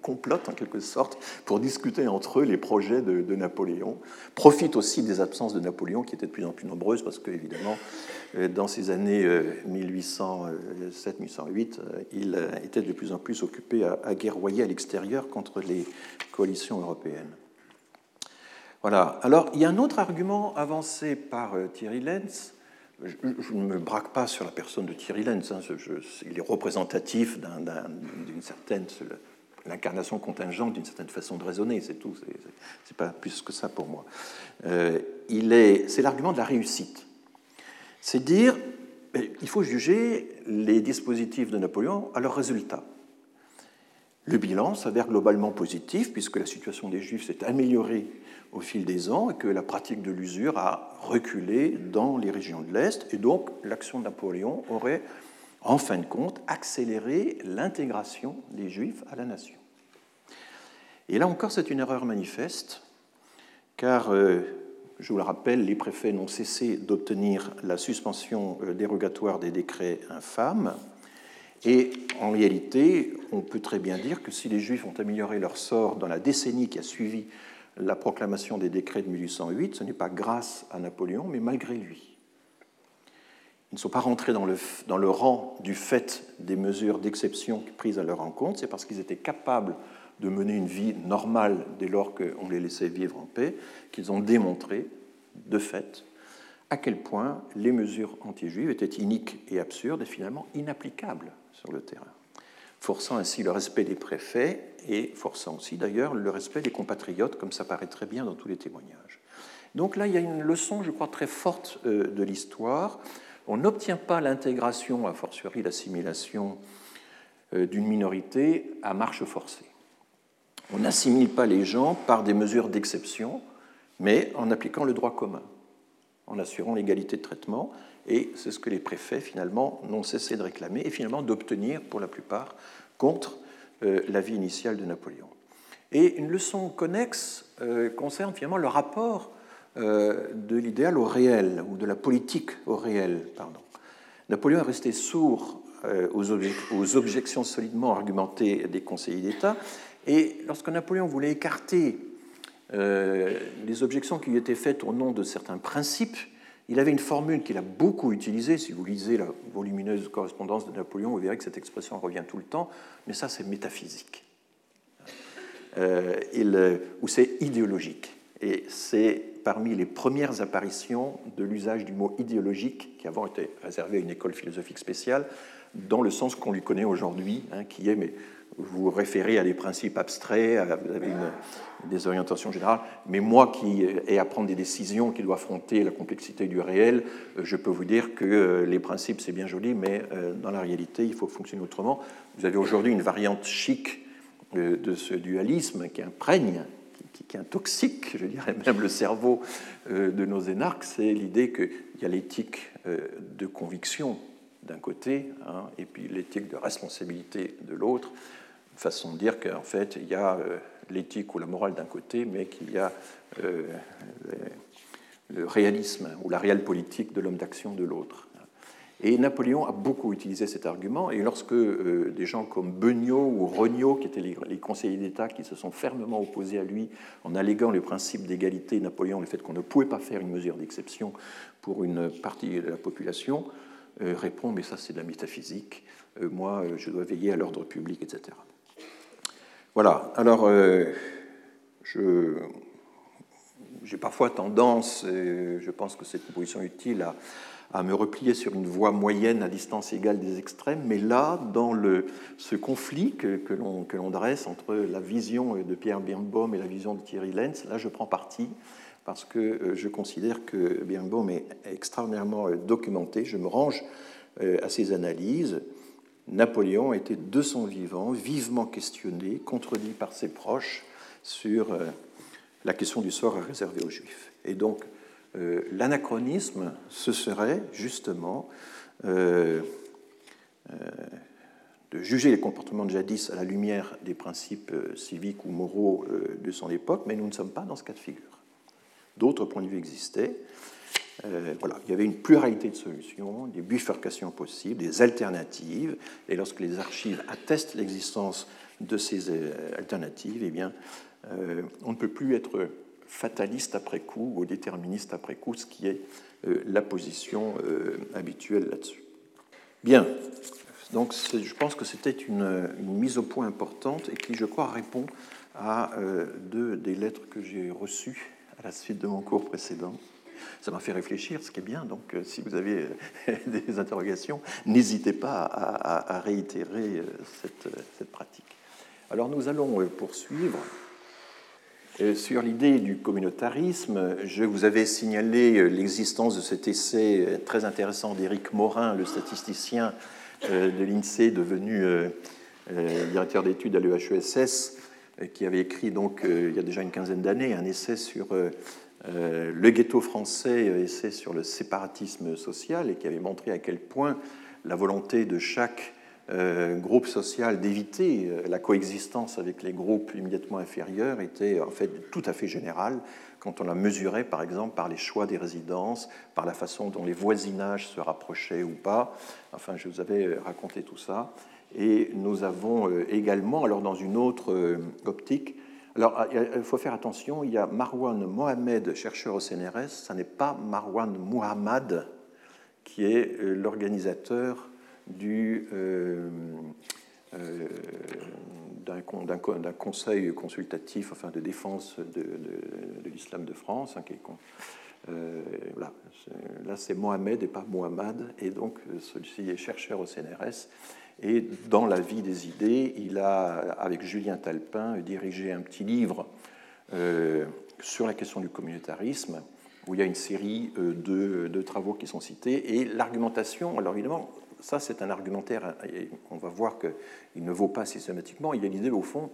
complotent en quelque sorte pour discuter entre eux les projets de, Napoléon, profitent aussi des absences de Napoléon qui étaient de plus en plus nombreuses parce qu'évidemment, euh, dans ces années 1807-1808, euh, il était de plus en plus occupé à, guerroyer à l'extérieur contre les coalitions européennes. Voilà. Alors, il y a un autre argument avancé par euh, Thierry Lenz. Je, ne me braque pas sur la personne de Thierry Lenz. Hein. il est représentatif d'une certaine l'incarnation contingente d'une certaine façon de raisonner, c'est tout, c'est pas plus que ça pour moi. Euh, c'est l'argument de la réussite. C'est dire, il faut juger les dispositifs de Napoléon à leurs résultats. Le bilan s'avère globalement positif puisque la situation des Juifs s'est améliorée au fil des ans et que la pratique de l'usure a reculé dans les régions de l'Est et donc l'action de Napoléon aurait en fin de compte, accélérer l'intégration des Juifs à la nation. Et là encore, c'est une erreur manifeste, car, euh, je vous le rappelle, les préfets n'ont cessé d'obtenir la suspension euh, dérogatoire des décrets infâmes. Et en réalité, on peut très bien dire que si les Juifs ont amélioré leur sort dans la décennie qui a suivi la proclamation des décrets de 1808, ce n'est pas grâce à Napoléon, mais malgré lui. Ils ne sont pas rentrés dans le, rang du fait des mesures d'exception prises à leur encontre, c'est parce qu'ils étaient capables de mener une vie normale dès lors qu'on les laissait vivre en paix, qu'ils ont démontré, de fait, à quel point les mesures anti-juives étaient iniques et absurdes et finalement inapplicables sur le terrain, forçant ainsi le respect des préfets et forçant aussi d'ailleurs le respect des compatriotes, comme ça paraît très bien dans tous les témoignages. Donc là, il y a une leçon, je crois, très forte euh, de l'histoire on n'obtient pas l'intégration, a fortiori l'assimilation euh, d'une minorité à marche forcée. On n'assimile pas les gens par des mesures d'exception, mais en appliquant le droit commun, en assurant l'égalité de traitement, et c'est ce que les préfets finalement n'ont cessé de réclamer et finalement d'obtenir pour la plupart contre euh, l'avis initial de Napoléon. Et une leçon connexe euh, concerne finalement le rapport de l'idéal au réel, ou de la politique au réel. Pardon. Napoléon est resté sourd euh, aux, objections solidement argumentées des conseillers d'État, et lorsque Napoléon voulait écarter euh, les objections qui lui étaient faites au nom de certains principes, il avait une formule qu'il a beaucoup utilisée. Si vous lisez la volumineuse correspondance de Napoléon, vous verrez que cette expression revient tout le temps, mais ça c'est métaphysique, ou c'est idéologique. Et c'est parmi les premières apparitions de l'usage du mot idéologique, qui avant était réservé à une école philosophique spéciale, dans le sens qu'on lui connaît aujourd'hui, hein, qui est, mais vous référez à des principes abstraits, avez des orientations générales, mais moi qui ai à prendre des décisions, qui dois affronter la complexité du réel, euh, je peux vous dire que euh, les principes, c'est bien joli, mais euh, dans la réalité, il faut fonctionner autrement. Vous avez aujourd'hui une variante chic de ce dualisme qui imprègne, qui, qui, intoxique, je dirais même, le cerveau de nos énarques, c'est l'idée qu'il y a l'éthique de conviction d'un côté, hein, et puis l'éthique de responsabilité de l'autre, façon de dire qu'en fait, il y a l'éthique ou la morale d'un côté, mais qu'il y a le réalisme ou la réelle politique de l'homme d'action de l'autre. Et Napoléon a beaucoup utilisé cet argument, et lorsque euh, des gens comme Beugnot ou Regnault, qui étaient les, conseillers d'État, qui se sont fermement opposés à lui en alléguant le principe d'égalité Napoléon, le fait qu'on ne pouvait pas faire une mesure d'exception pour une partie de la population, euh, répond mais ça c'est de la métaphysique, euh, moi je dois veiller à l'ordre public, etc. Voilà, alors je j'ai parfois tendance, je pense que c'est une position utile, à, me replier sur une voie moyenne à distance égale des extrêmes, mais là, dans ce conflit que, que l'on dresse entre la vision de Pierre Birnbaum et la vision de Thierry Lenz, là je prends parti parce que euh, je considère que Birnbaum est extraordinairement euh, documenté, je me range euh, à ses analyses. Napoléon était de son vivant vivement questionné, contredit par ses proches sur la question du sort est réservée aux Juifs. Et donc, euh, l'anachronisme, ce serait justement euh, euh, de juger les comportements de jadis à la lumière des principes civiques ou moraux de son époque, mais nous ne sommes pas dans ce cas de figure. D'autres points de vue existaient. voilà, il y avait une pluralité de solutions, des bifurcations possibles, des alternatives, et lorsque les archives attestent l'existence de ces alternatives, eh bien, on ne peut plus être fataliste après coup ou déterministe après coup, ce qui est euh, la position euh, habituelle là-dessus. Bien, donc je pense que c'était une, mise au point importante et qui, je crois, répond à deux des lettres que j'ai reçues à la suite de mon cours précédent. Ça m'a fait réfléchir, ce qui est bien. Donc, si vous avez des interrogations, n'hésitez pas à, réitérer cette, pratique. Alors, nous allons poursuivre euh, sur l'idée du communautarisme, je vous avais signalé euh, l'existence de cet essai euh, très intéressant d'Éric Morin, le statisticien de l'INSEE devenu directeur d'études à l'EHESS, qui avait écrit donc il y a déjà une quinzaine d'années un essai sur le ghetto français, essai sur le séparatisme social, et qui avait montré à quel point la volonté de chaque euh, groupe social d'éviter euh, la coexistence avec les groupes immédiatement inférieurs était en fait tout à fait général quand on la mesurait par exemple par les choix des résidences, par la façon dont les voisinages se rapprochaient ou pas. Enfin, je vous avais euh, raconté tout ça. Et nous avons également, alors dans une autre optique, alors il faut faire attention, il y a Marwan Mohamed, chercheur au CNRS, ce n'est pas Marwan Muhammad qui est l'organisateur euh, euh, d'un, conseil consultatif enfin, de défense de, l'islam de France. Hein, euh, Là, c'est Mohamed et pas Mohamed, et donc celui-ci est chercheur au CNRS. Et dans la vie des idées, il a, avec Julien Talpin, dirigé un petit livre sur la question du communautarisme, où il y a une série de, de travaux qui sont cités. Et l'argumentation, alors évidemment, ça, c'est un argumentaire, et on va voir qu'il ne vaut pas systématiquement. Il y a l'idée, au fond,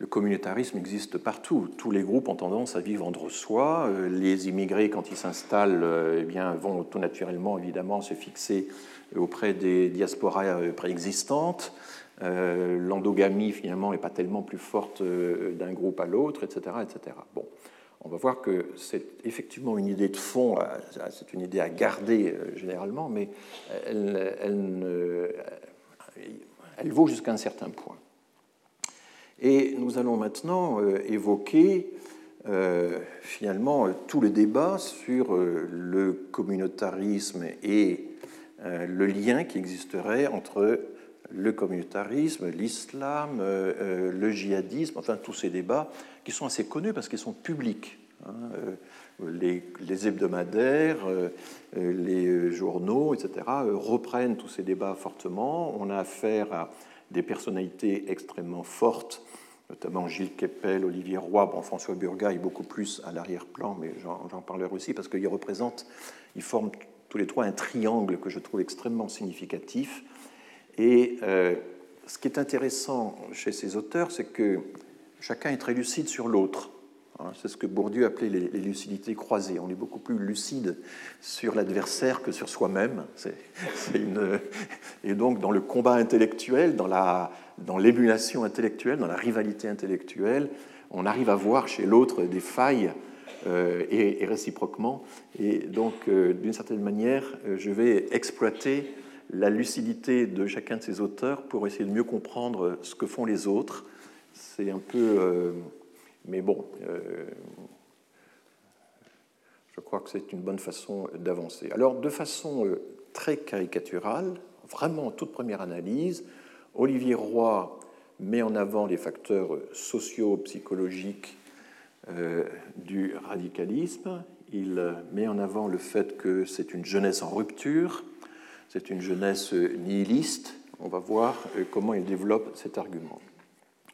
le communautarisme existe partout. Tous les groupes ont tendance à vivre entre soi. Euh, les immigrés, quand ils s'installent, euh, eh bien, vont tout naturellement, évidemment, se fixer auprès des diasporas euh, préexistantes. L'endogamie, finalement, n'est pas tellement plus forte d'un groupe à l'autre, etc., etc. Bon on va voir que c'est effectivement une idée de fond, euh, c'est une idée à garder euh, généralement, mais elle, vaut jusqu'à un certain point. Et nous allons maintenant euh, évoquer finalement tout le débat sur le communautarisme et le lien qui existerait entre le communautarisme, l'islam, euh, euh, le djihadisme, enfin tous ces débats qui sont assez connus parce qu'ils sont publics. Hein, euh, les, hebdomadaires, les journaux, etc., reprennent tous ces débats fortement. On a affaire à des personnalités extrêmement fortes, notamment Gilles Kepel, Olivier Roy, bon, François Burga est beaucoup plus à l'arrière-plan, mais j'en parlerai aussi parce qu'ils représentent, ils forment tous les trois un triangle que je trouve extrêmement significatif et euh, ce qui est intéressant chez ces auteurs, c'est que chacun est très lucide sur l'autre. Hein, c'est ce que Bourdieu appelait les, lucidités croisées. On est beaucoup plus lucide sur l'adversaire que sur soi-même. Et donc, dans le combat intellectuel, dans l'émulation intellectuelle, dans la rivalité intellectuelle, on arrive à voir chez l'autre des failles euh, et, réciproquement. Et donc, euh, d'une certaine manière, je vais exploiter la lucidité de chacun de ces auteurs pour essayer de mieux comprendre ce que font les autres. C'est un peu mais bon, euh, je crois que c'est une bonne façon d'avancer. Alors, de façon euh, très caricaturale, vraiment en toute première analyse, Olivier Roy met en avant les facteurs socio-psychologiques euh, du radicalisme. Il met en avant le fait que c'est une jeunesse en rupture, c'est une jeunesse nihiliste. On va voir comment il développe cet argument.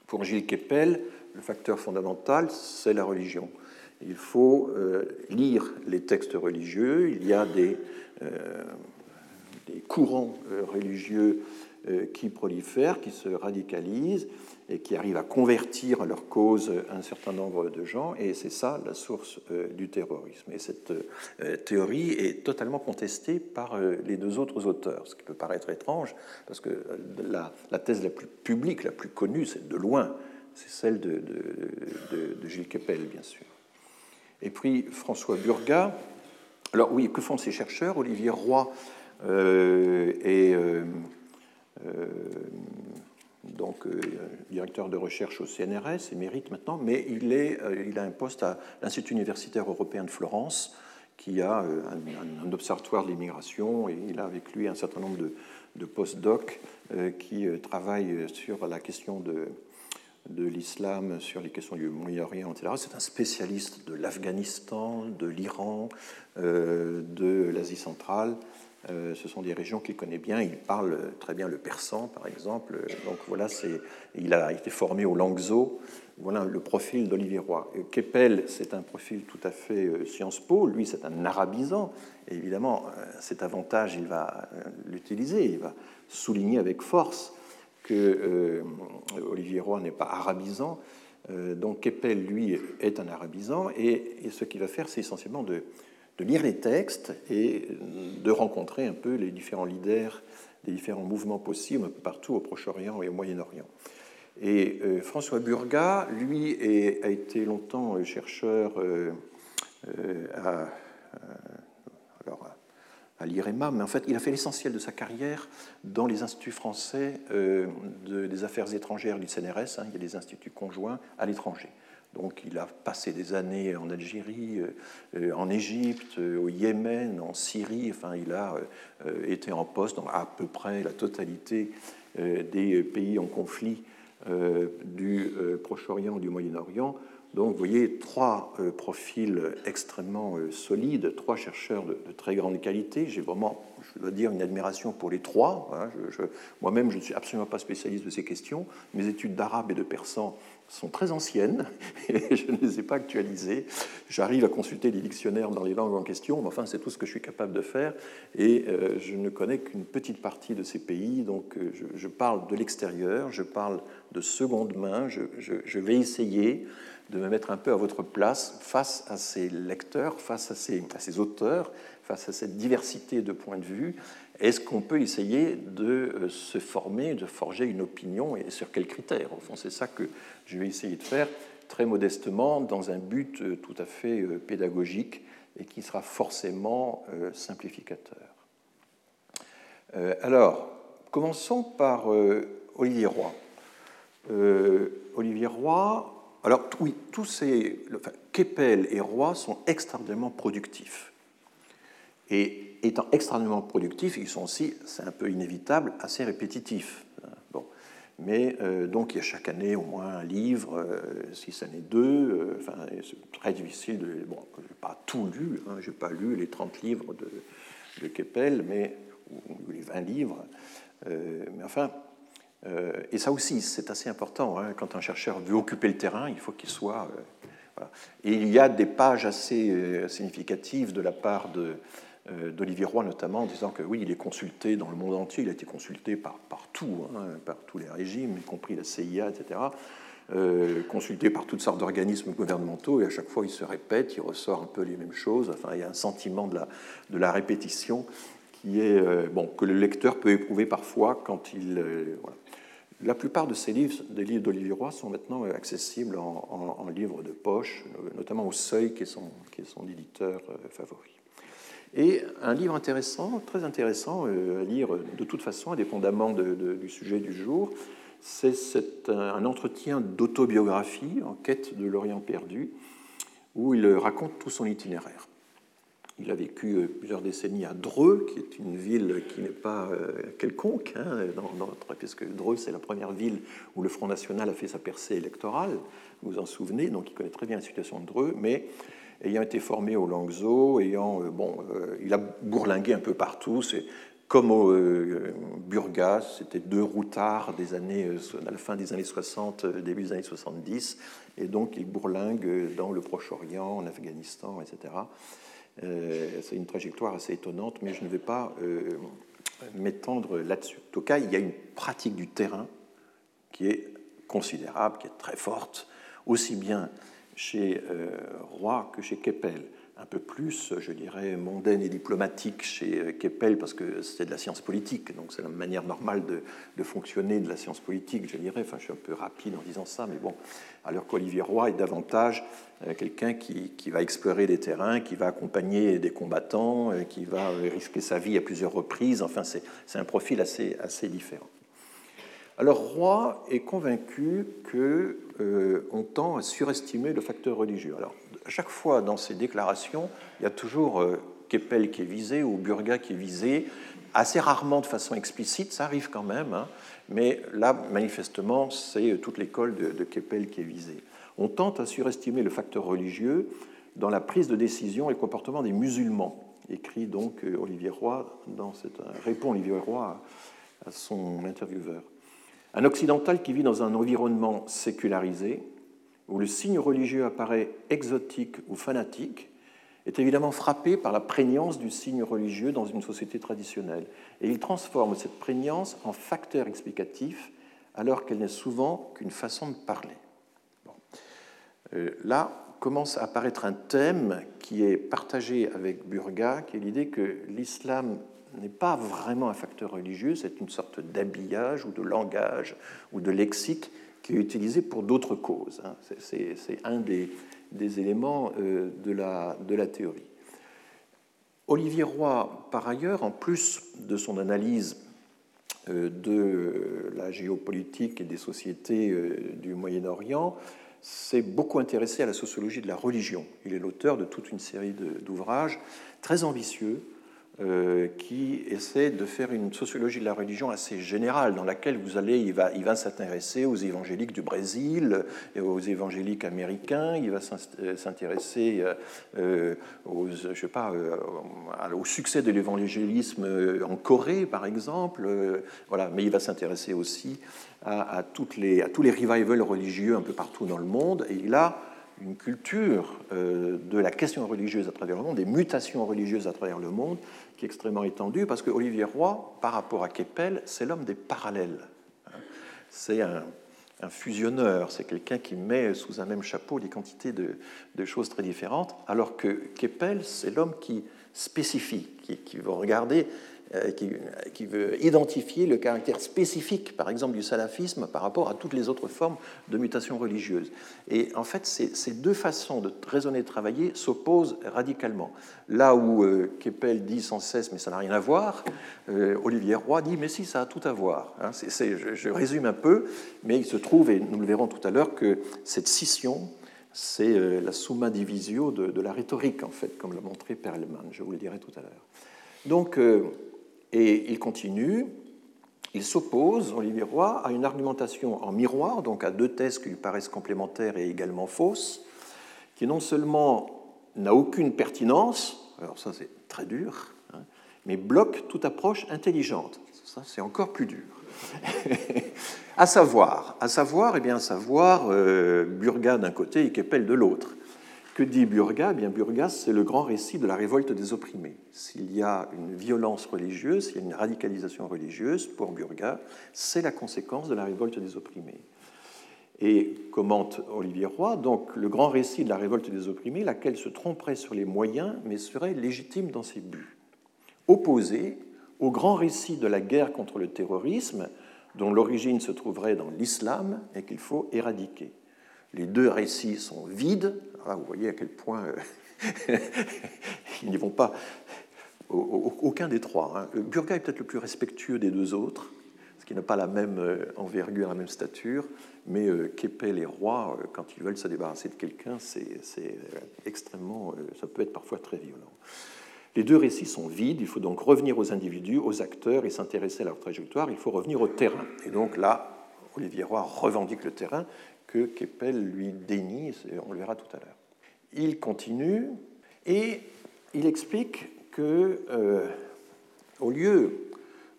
Pour Gilles Kepel, le facteur fondamental, c'est la religion. Il faut euh, lire les textes religieux. Il y a des, euh, des courants euh, religieux qui prolifèrent, qui se radicalisent et qui arrivent à convertir à leur cause un certain nombre de gens. Et c'est ça la source du terrorisme. Et cette théorie est totalement contestée par les deux autres auteurs, ce qui peut paraître étrange, parce que la, thèse la plus publique, la plus connue, c'est de loin c'est celle de, Gilles Kepel, bien sûr. Et puis François Burga. Alors oui, que font ces chercheurs? Olivier Roy euh, euh, euh, donc directeur de recherche au CNRS, émérite maintenant, mais il, est, il a un poste à l'Institut universitaire européen de Florence, qui a un, observatoire de l'immigration, et il a avec lui un certain nombre de, de post-docs qui travaillent sur la question de, l'islam sur les questions du Moyen-Orient, etc. C'est un spécialiste de l'Afghanistan, de l'Iran, euh, de l'Asie centrale. Euh, ce sont des régions qu'il connaît bien. Il parle très bien le persan, par exemple. Donc voilà, il a été formé au Langzhou. Voilà le profil d'Olivier Roy. Keppel, c'est un profil tout à fait euh, Sciences Po. Lui, c'est un arabisant. Évidemment, cet avantage, il va l'utiliser. Il va souligner avec force que euh, Olivier Roy n'est pas arabisant. Euh, donc Keppel, lui, est un arabisant. Et, ce qu'il va faire, c'est essentiellement de, lire les textes et de rencontrer un peu les différents leaders des différents mouvements possibles un peu partout au Proche-Orient et au Moyen-Orient. Et euh, François Burga, lui, a été longtemps chercheur à, alors, à l'IREMA, mais en fait, il a fait l'essentiel de sa carrière dans les instituts français euh, des affaires étrangères du CNRS. Hein. il y a des instituts conjoints à l'étranger. Donc, il a passé des années en Algérie, euh, euh, en Égypte, au Yémen, en Syrie. Enfin, il a été en poste dans à peu près la totalité des pays en conflit du Proche-Orient, du Moyen-Orient. Donc, vous voyez trois euh, profils extrêmement euh, solides, trois chercheurs de, très grande qualité. J'ai vraiment, je dois dire, une admiration pour les trois. Hein. Moi-même, je ne suis absolument pas spécialiste de ces questions. Mes études d'arabe et de persan sont très anciennes et je ne les ai pas actualisées. J'arrive à consulter les dictionnaires dans les langues en question, mais enfin, c'est tout ce que je suis capable de faire. Et euh, je ne connais qu'une petite partie de ces pays. Donc, je, parle de l'extérieur, je parle de seconde main. je, vais essayer de me mettre un peu à votre place face à ces lecteurs, face à ces auteurs, face à cette diversité de points de vue. Est-ce qu'on peut essayer de euh, se former, de forger une opinion et sur quels critères? Au fond, c'est ça que je vais essayer de faire très modestement dans un but euh, tout à fait euh, pédagogique et qui sera forcément simplificateur. Alors, commençons par Olivier Roy. Olivier Roy alors oui, tous ces... Enfin, Keppel et Roy sont extrêmement productifs. Et étant extrêmement productifs, ils sont aussi, c'est un peu inévitable, assez répétitifs. Bon. Mais euh, donc il y a chaque année au moins un livre, euh, si ce n'est deux. Euh, enfin, c'est très difficile de. Bon, je n'ai pas tout lu, hein, je n'ai pas lu les 30 livres de, de Keppel, mais, ou les 20 livres. mais enfin, euh, et ça aussi, c'est assez important. Hein. quand un chercheur veut occuper le terrain, il faut qu'il soit. Euh, et il y a des pages assez euh, significatives de la part de, d'Olivier Roy notamment, en disant que oui, il est consulté dans le monde entier, il a été consulté par, par tout, hein, par tous les régimes, y compris la CIA, etc. Euh, consulté par toutes sortes d'organismes gouvernementaux, et à chaque fois il se répète, il ressort un peu les mêmes choses. Enfin, il y a un sentiment de la, de la répétition qui est, euh, bon, que le lecteur peut éprouver parfois quand il. Euh, voilà. La plupart de ces livres, des livres d'Olivier Roy, sont maintenant accessibles en, en, livre de poche, notamment au Seuil, qui est son, qui est son éditeur favori. Et un livre intéressant, très intéressant à lire de toute façon, indépendamment du sujet du jour, c'est un entretien d'autobiographie en quête de l'Orient perdu, où il raconte tout son itinéraire. Il a vécu euh, plusieurs décennies à Dreux, qui est une ville qui n'est pas euh, quelconque, hein, dans, puisque Dreux, c'est la première ville où le Front National a fait sa percée électorale, vous vous en souvenez, donc il connaît très bien la situation de Dreux, mais ayant été formé au Langso, ayant, euh, bon, il a bourlingué un peu partout, c'est comme au euh, Burgas, c'était deux routards des années, euh, à la fin des années 60, euh, début des années 70, et donc ils bourlinguent dans le Proche-Orient, en Afghanistan, etc. C'est une trajectoire assez étonnante, mais je ne vais pas m'étendre là-dessus. En tout cas, il y a une pratique du terrain qui est considérable, qui est très forte, aussi bien chez Roy que chez Keppel un peu plus, je dirais, mondaine et diplomatique chez Keppel, parce que c'est de la science politique, donc c'est la manière normale de, fonctionner de la science politique, je dirais. Enfin, je suis un peu rapide en disant ça, mais bon, alors qu'Olivier Roy est davantage euh, quelqu'un qui, va explorer des terrains, qui va accompagner des combattants, euh, qui va risquer sa vie à plusieurs reprises. Enfin, c'est un profil assez, assez différent. Alors Roy est convaincu qu'on euh, tend à surestimer le facteur religieux. Alors à chaque fois dans ces déclarations, il y a toujours euh, Keppel qui est visé ou Burga qui est visé, assez rarement de façon explicite, ça arrive quand même, hein, mais là, manifestement, c'est toute l'école de, de Keppel qui est visée. On tente à surestimer le facteur religieux dans la prise de décision et le comportement des musulmans, écrit donc euh, Olivier Roy dans cette, répond Olivier Roy à son intervieweur. Un occidental qui vit dans un environnement sécularisé, où le signe religieux apparaît exotique ou fanatique, est évidemment frappé par la prégnance du signe religieux dans une société traditionnelle. Et il transforme cette prégnance en facteur explicatif, alors qu'elle n'est souvent qu'une façon de parler. Euh, là commence à apparaître un thème qui est partagé avec Burga, qui est l'idée que l'islam n'est pas vraiment un facteur religieux, c'est une sorte d'habillage ou de langage ou de lexique qui est utilisé pour d'autres causes. Hein. C'est un des, éléments euh, de la, théorie. Olivier Roy, par ailleurs, en plus de son analyse euh, de la géopolitique et des sociétés euh, du Moyen-Orient, s'est beaucoup intéressé à la sociologie de la religion. Il est l'auteur de toute une série d'ouvrages très ambitieux qui essaie de faire une sociologie de la religion assez générale, dans laquelle vous allez, il va, s'intéresser aux évangéliques du Brésil, et aux évangéliques américains, il va euh, s'intéresser euh, aux, je sais pas, au succès de l'évangélisme en Corée, par exemple, voilà, mais il va s'intéresser aussi à, toutes les, à tous les revivals religieux un peu partout dans le monde, et il a une culture de la question religieuse à travers le monde, des mutations religieuses à travers le monde, qui est extrêmement étendu, parce que Olivier Roy, par rapport à Keppel, c'est l'homme des parallèles. C'est un, fusionneur, c'est quelqu'un qui met sous un même chapeau des quantités de, choses très différentes, alors que Keppel, c'est l'homme qui spécifie, qui, qui va regarder euh, qui, veut identifier le caractère spécifique, par exemple, du salafisme par rapport à toutes les autres formes de mutation religieuse. Et en fait, ces, deux façons de raisonner et de travailler s'opposent radicalement. Là où euh, Keppel dit sans cesse, mais ça n'a rien à voir, euh, Olivier Roy dit, mais si, ça a tout à voir. Hein. je, résume un peu, mais il se trouve, et nous le verrons tout à l'heure, que cette scission, c'est la summa divisio de, de, la rhétorique, en fait, comme l'a montré Perelman. Je vous le dirai tout à l'heure. Donc, et il continue, il s'oppose, Olivier Roy, à une argumentation en miroir, donc à deux thèses qui lui paraissent complémentaires et également fausses, qui non seulement n'a aucune pertinence, alors ça c'est très dur, hein, mais bloque toute approche intelligente. Ça c'est encore plus dur. à savoir, à savoir, eh bien, savoir euh, Burga d'un côté et Keppel de l'autre. Que dit Burga eh bien, Burga, c'est le grand récit de la révolte des opprimés. S'il y a une violence religieuse, s'il y a une radicalisation religieuse, pour Burga, c'est la conséquence de la révolte des opprimés. Et commente Olivier Roy, donc le grand récit de la révolte des opprimés, laquelle se tromperait sur les moyens, mais serait légitime dans ses buts. Opposé au grand récit de la guerre contre le terrorisme, dont l'origine se trouverait dans l'islam et qu'il faut éradiquer. Les deux récits sont vides. Vous voyez à quel point euh, ils n'y vont pas. Aucun des trois. Hein. Burga est peut-être le plus respectueux des deux autres, parce qu'il n'a pas la même euh, envergure, la même stature. Mais euh, Keppel et Roy, euh, quand ils veulent se débarrasser de quelqu'un, c'est euh, extrêmement, ça peut être parfois très violent. Les deux récits sont vides, il faut donc revenir aux individus, aux acteurs et s'intéresser à leur trajectoire, il faut revenir au terrain. Et donc là, Olivier Roy revendique le terrain que Keppel lui dénie, on le verra tout à l'heure. Il continue et il explique que, au lieu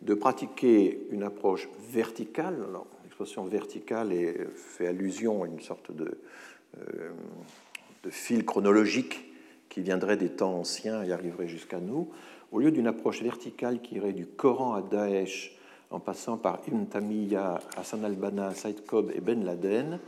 de pratiquer une approche verticale, l'expression verticale fait allusion à une sorte de, euh, de, fil chronologique qui viendrait des temps anciens et arriverait jusqu'à nous, au lieu d'une approche verticale qui irait du Coran à Daesh en passant par Ibn Tamiya, Hassan al-Banna, Saïd Qutb et Ben Laden,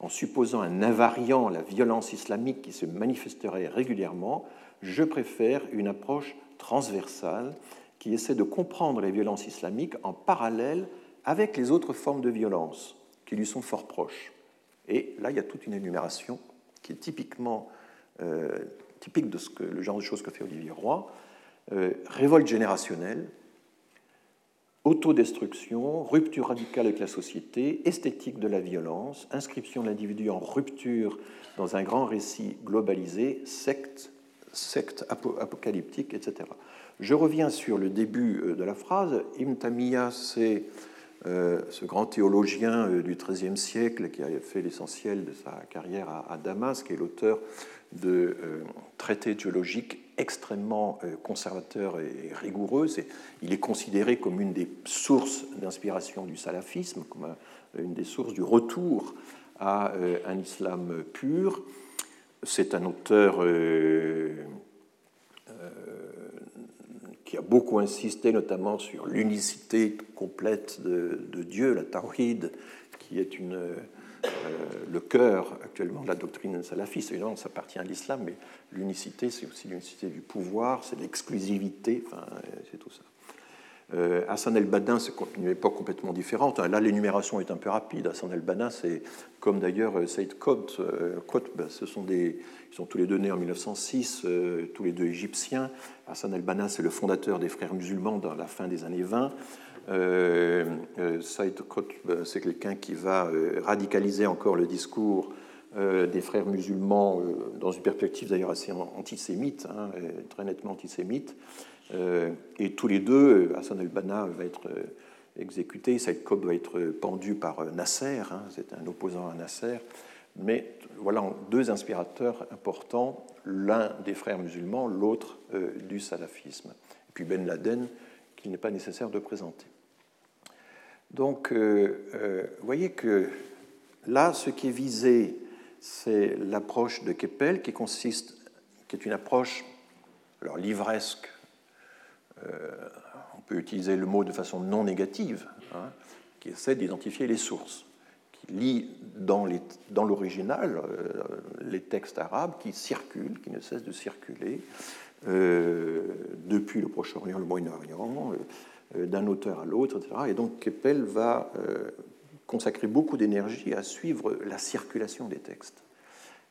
en supposant un invariant, la violence islamique qui se manifesterait régulièrement, je préfère une approche transversale qui essaie de comprendre les violences islamiques en parallèle avec les autres formes de violence qui lui sont fort proches. Et là, il y a toute une énumération qui est typiquement euh, typique de ce que, le genre de choses que fait Olivier Roy. Euh, révolte générationnelle, autodestruction, rupture radicale avec la société, esthétique de la violence, inscription de l'individu en rupture dans un grand récit globalisé, secte, secte apocalyptique, etc. Je reviens sur le début euh, de la phrase. Imtamiya, c'est euh, ce grand théologien euh, du XIIIe siècle qui a fait l'essentiel de sa carrière à, Damas, qui est l'auteur de traités théologiques extrêmement conservateurs et rigoureux. il est considéré comme une des sources d'inspiration du salafisme, comme une des sources du retour à un islam pur. C'est un auteur qui a beaucoup insisté notamment sur l'unicité complète de, Dieu, la tawhid, qui est une, euh, le cœur actuellement de la doctrine salafiste. Évidemment, ça appartient à l'islam, mais l'unicité, c'est aussi l'unicité du pouvoir, c'est l'exclusivité, enfin, c'est tout ça. Euh, Hassan el-Banna, c'est une époque complètement différente. Là, l'énumération est un peu rapide. Hassan el-Banna, c'est comme d'ailleurs euh, Saïd Qutb. Euh, ben, ce sont ils sont tous les deux nés en 1906, tous les deux égyptiens. Hassan el-Banna, c'est le fondateur des frères musulmans dans la fin des années 20. Saïd Qutb, c'est quelqu'un qui va radicaliser encore le discours des frères musulmans dans une perspective d'ailleurs assez antisémite, hein, très nettement antisémite. Euh, et tous les deux, euh, Hassan el-Banna va être euh, exécuté, Saïd Qutb va être pendu par Nasser, hein, c'est un opposant à Nasser. Mais voilà deux inspirateurs importants, l'un des frères musulmans, l'autre du salafisme. Et puis Ben Laden, qu'il n'est pas nécessaire de présenter. Donc, vous voyez que là, ce qui est visé, c'est l'approche de Keppel, qui consiste, qui est une approche alors livresque. Euh, on peut utiliser le mot de façon non négative, hein, qui essaie d'identifier les sources, qui lit dans l'original euh, les textes arabes qui circulent, qui ne cessent de circuler euh, depuis le Proche-Orient, le Moyen-Orient, d'un auteur à l'autre, etc. Et donc Keppel va consacrer beaucoup d'énergie à suivre la circulation des textes,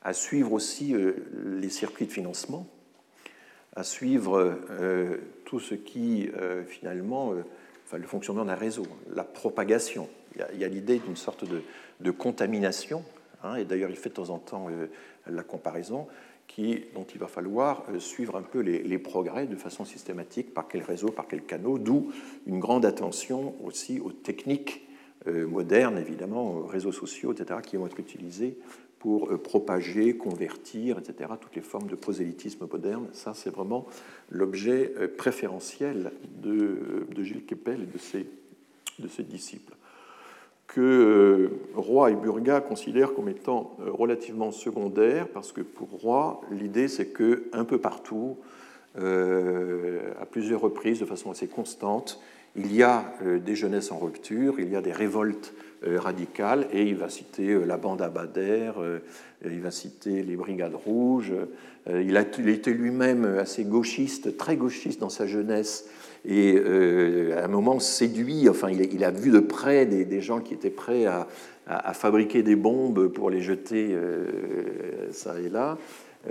à suivre aussi les circuits de financement à suivre euh, tout ce qui, euh, finalement, euh, enfin, le fonctionnement d'un réseau, la propagation. Il y a, l'idée d'une sorte de, contamination, hein, et d'ailleurs il fait de temps en temps la comparaison, dont il va falloir suivre un peu les, progrès de façon systématique, par quel réseau, par quel canot, d'où une grande attention aussi aux techniques modernes, évidemment, aux réseaux sociaux, etc., qui vont être utilisés pour euh, propager, convertir, etc., toutes les formes de prosélytisme moderne. Ça, c'est vraiment l'objet euh, préférentiel de, Gilles Kepel et de ses disciples. Que Roy et Burga considèrent comme étant relativement secondaires, parce que pour Roy, l'idée c'est que un peu partout, à plusieurs reprises, de façon assez constante, il y a des jeunesses en rupture, il y a des révoltes radicales, et il va citer la bande à Bader, il va citer les Brigades Rouges. Il a été lui-même assez gauchiste, très gauchiste dans sa jeunesse, et euh, à un moment séduit, enfin il a, vu de près des, gens qui étaient prêts à, fabriquer des bombes pour les jeter euh, ça et là.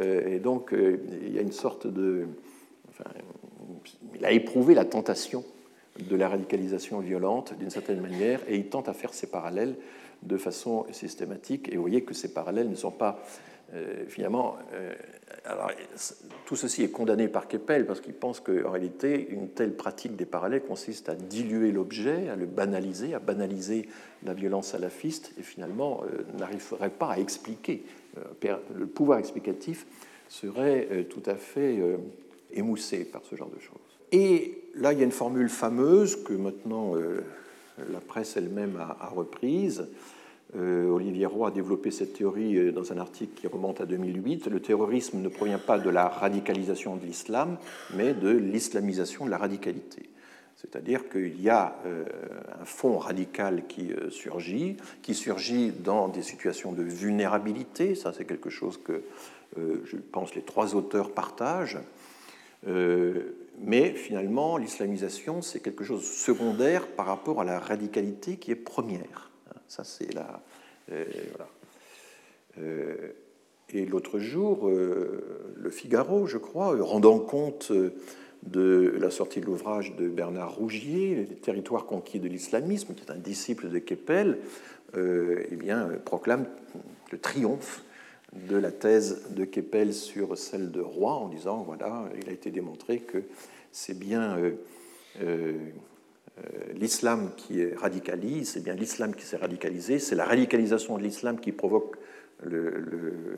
Euh, et donc il y a une sorte de... Enfin, il a éprouvé la tentation de la radicalisation violente d'une certaine manière, et il tente à faire ces parallèles de façon systématique. Et vous voyez que ces parallèles ne sont pas finalement alors, tout ceci est condamné par Keppel parce qu'il pense qu'en réalité, une telle pratique des parallèles consiste à diluer l'objet, à le banaliser, à banaliser la violence salafiste, et finalement euh, n'arriverait pas à expliquer. Euh, le pouvoir explicatif serait euh, tout à fait émoussé par ce genre de choses. Et là, il y a une formule fameuse que maintenant la presse elle-même a reprise euh, Olivier Roy a développé cette théorie euh, dans un article qui remonte à 2008. Le terrorisme ne provient pas de la radicalisation de l'islam, mais de l'islamisation de la radicalité. C'est-à-dire qu'il y a euh, un fond radical qui surgit, qui surgit dans des situations de vulnérabilité. Ça, c'est quelque chose que je pense les trois auteurs partagent. Mais finalement, l'islamisation, c'est quelque chose de secondaire par rapport à la radicalité qui est première. Ça, c'est. Euh, euh, et l'autre jour, euh, le Figaro, je crois, rendant compte de la sortie de l'ouvrage de Bernard Rougier, Les territoires conquis de l'islamisme, qui est un disciple de Keppel, eh bien, proclame le triomphe de la thèse de Keppel sur celle de Roy en disant voilà, il a été démontré que c'est bien l'islam qui radicalise, c'est bien l'islam qui s'est radicalisé, c'est la radicalisation de l'islam qui provoque euh,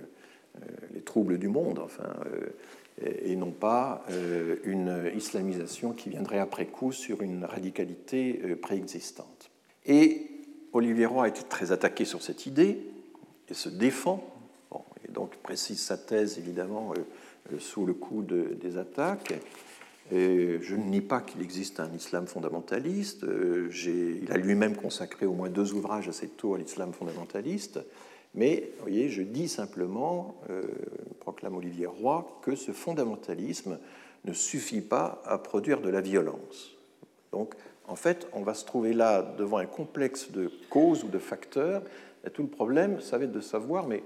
les troubles du monde, enfin, euh, et non pas une islamisation qui viendrait après coup sur une radicalité préexistante. Et Olivier Roy a été très attaqué sur cette idée et se défend, et donc précise sa thèse évidemment sous le coup des attaques je ne nie pas qu'il existe un islam fondamentaliste. Euh, il a lui-même consacré au moins deux ouvrages assez tôt à l'islam fondamentaliste. Mais, voyez, je dis simplement, euh, proclame Olivier Roy, que ce fondamentalisme ne suffit pas à produire de la violence. Donc, en fait, on va se trouver là devant un complexe de causes ou de facteurs. Et tout le problème, ça va être de savoir, mais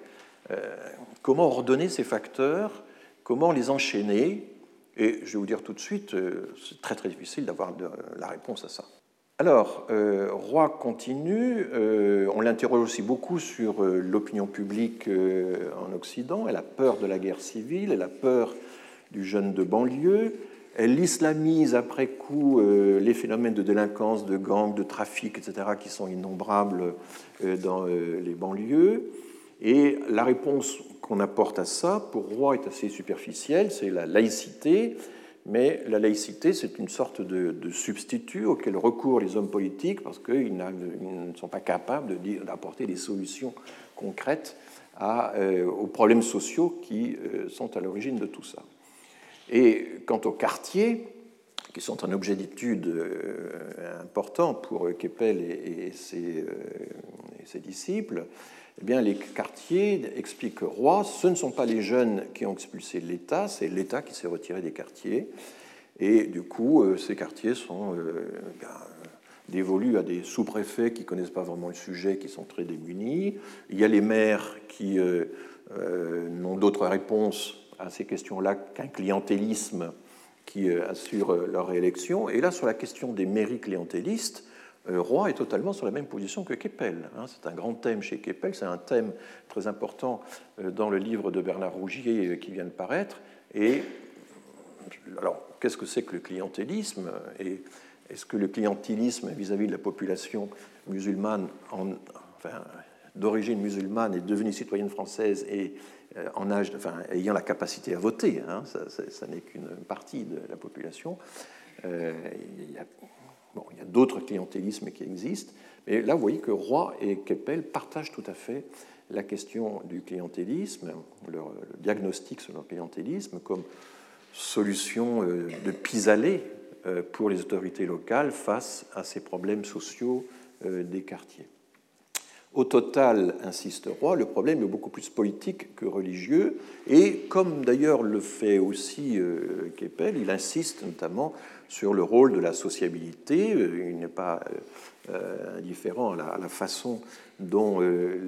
euh, comment ordonner ces facteurs, comment les enchaîner? Et je vais vous dire tout de suite, euh, c'est très très difficile d'avoir la réponse à ça. Alors, euh, Roy continue, euh, on l'interroge aussi beaucoup sur l'opinion publique en Occident, elle a peur de la guerre civile, elle a peur du jeune de banlieue, elle islamise après coup les phénomènes de délinquance, de gangs, de trafic, etc., qui sont innombrables dans les banlieues. Et la réponse apporte à ça, pour Roy, est assez superficielle, c'est la laïcité, mais la laïcité, c'est une sorte de, substitut auquel recourent les hommes politiques parce qu'ils ne sont pas capables d'apporter des solutions concrètes euh, aux problèmes sociaux qui euh, sont à l'origine de tout ça. Et quant aux quartiers, qui sont un objet d'étude euh, important pour Keppel et, ses, et ses disciples, eh bien, les quartiers, explique Roy, ce ne sont pas les jeunes qui ont expulsé l'État, c'est l'État qui s'est retiré des quartiers. Et du coup, euh, ces quartiers sont euh, dévolus à des sous-préfets qui ne connaissent pas vraiment le sujet, qui sont très démunis. Il y a les maires qui euh, n'ont d'autre réponse à ces questions-là qu'un clientélisme qui assure leur réélection. Et là, sur la question des mairies clientélistes, euh, Roy est totalement sur la même position que Keppel. Hein. C'est un grand thème chez Keppel, c'est un thème très important euh, dans le livre de Bernard Rougier euh, qui vient de paraître. Et alors, qu'est-ce que c'est que le clientélisme Et est-ce que le clientélisme vis-à-vis de la population musulmane, enfin, d'origine musulmane, est devenue citoyenne française et en âge, enfin, ayant la capacité à voter hein, Ça, n'est qu'une partie de la population. il y a Bon, a d'autres clientélismes qui existent, Et là, vous voyez que Roy et Keppel partagent tout à fait la question du clientélisme, le diagnostic sur le clientélisme comme solution euh, de pis-aller euh, pour les autorités locales face à ces problèmes sociaux euh, des quartiers. Au total, insiste Roy, le problème est beaucoup plus politique que religieux, et comme d'ailleurs le fait aussi Keppel, il insiste notamment sur le rôle de la sociabilité. Il n'est pas indifférent à la façon dont euh,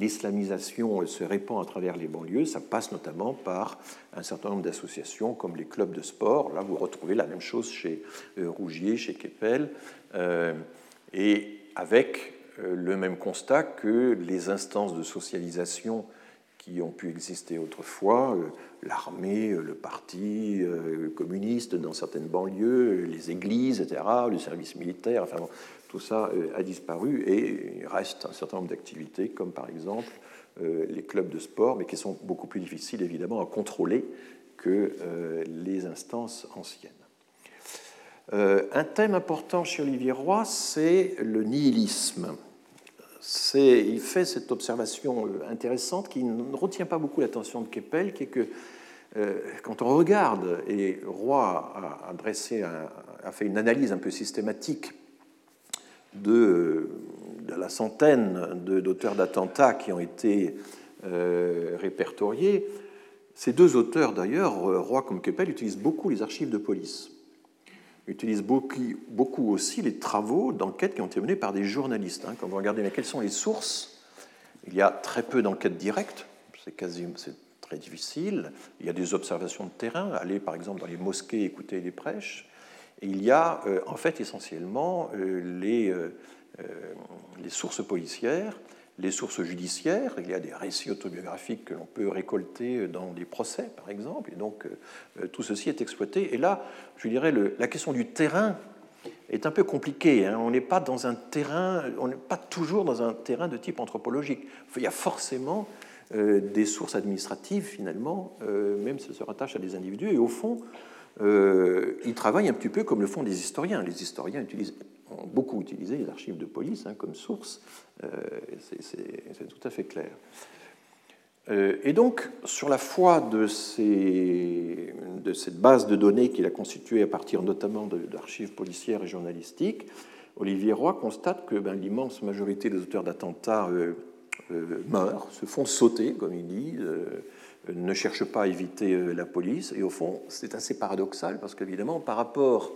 l'islamisation se répand à travers les banlieues, ça passe notamment par un certain nombre d'associations comme les clubs de sport. Là, vous retrouvez la même chose chez euh, Rougier, chez Keppel, euh, et avec le même constat que les instances de socialisation qui ont pu exister autrefois, l'armée, le parti communiste dans certaines banlieues, les églises, etc., le service militaire, enfin tout ça euh, a disparu et il reste un certain nombre d'activités, comme par exemple euh, les clubs de sport, mais qui sont beaucoup plus difficiles évidemment à contrôler que euh, les instances anciennes. Un thème important chez Olivier Roy, c'est le nihilisme. Il fait cette observation intéressante qui ne retient pas beaucoup l'attention de Keppel, qui est que quand on regarde, et Roy a, adressé a fait une analyse un peu systématique de, la centaine d'auteurs d'attentats qui ont été euh, répertoriés, ces deux auteurs, d'ailleurs, Roy comme Keppel, utilisent beaucoup les archives de police. Utilisent beaucoup, beaucoup aussi les travaux d'enquête qui ont été menés par des journalistes. Hein. Quand vous regardez mais quelles sont les sources, il y a très peu d'enquêtes directes, c'est très difficile. Il y a des observations de terrain, aller par exemple dans les mosquées écouter les prêches il y a euh, en fait essentiellement euh, euh, les sources policières, les sources judiciaires, il y a des récits autobiographiques que l'on peut récolter dans des procès, par exemple, et donc tout ceci est exploité. Et là, je dirais, la question du terrain est un peu compliquée. Hein. On n'est pas dans un terrain, on n'est pas toujours dans un terrain de type anthropologique. Il y a forcément des sources administratives, finalement, même si elles se rattachent à des individus, et au fond, euh, il travaille un petit peu comme le font les historiens. Les historiens utilisent, beaucoup utilisé les archives de police hein, comme source, euh, c'est tout à fait clair. Euh, et donc, sur la foi de, ces, de, cette base de données qu'il a constituée à partir notamment d'archives policières et journalistiques, Olivier Roy constate que ben, l'immense majorité des auteurs d'attentats meurent, se font sauter, comme il dit, ne cherche pas à éviter euh, la police. Et au fond, c'est assez paradoxal parce qu'évidemment, par rapport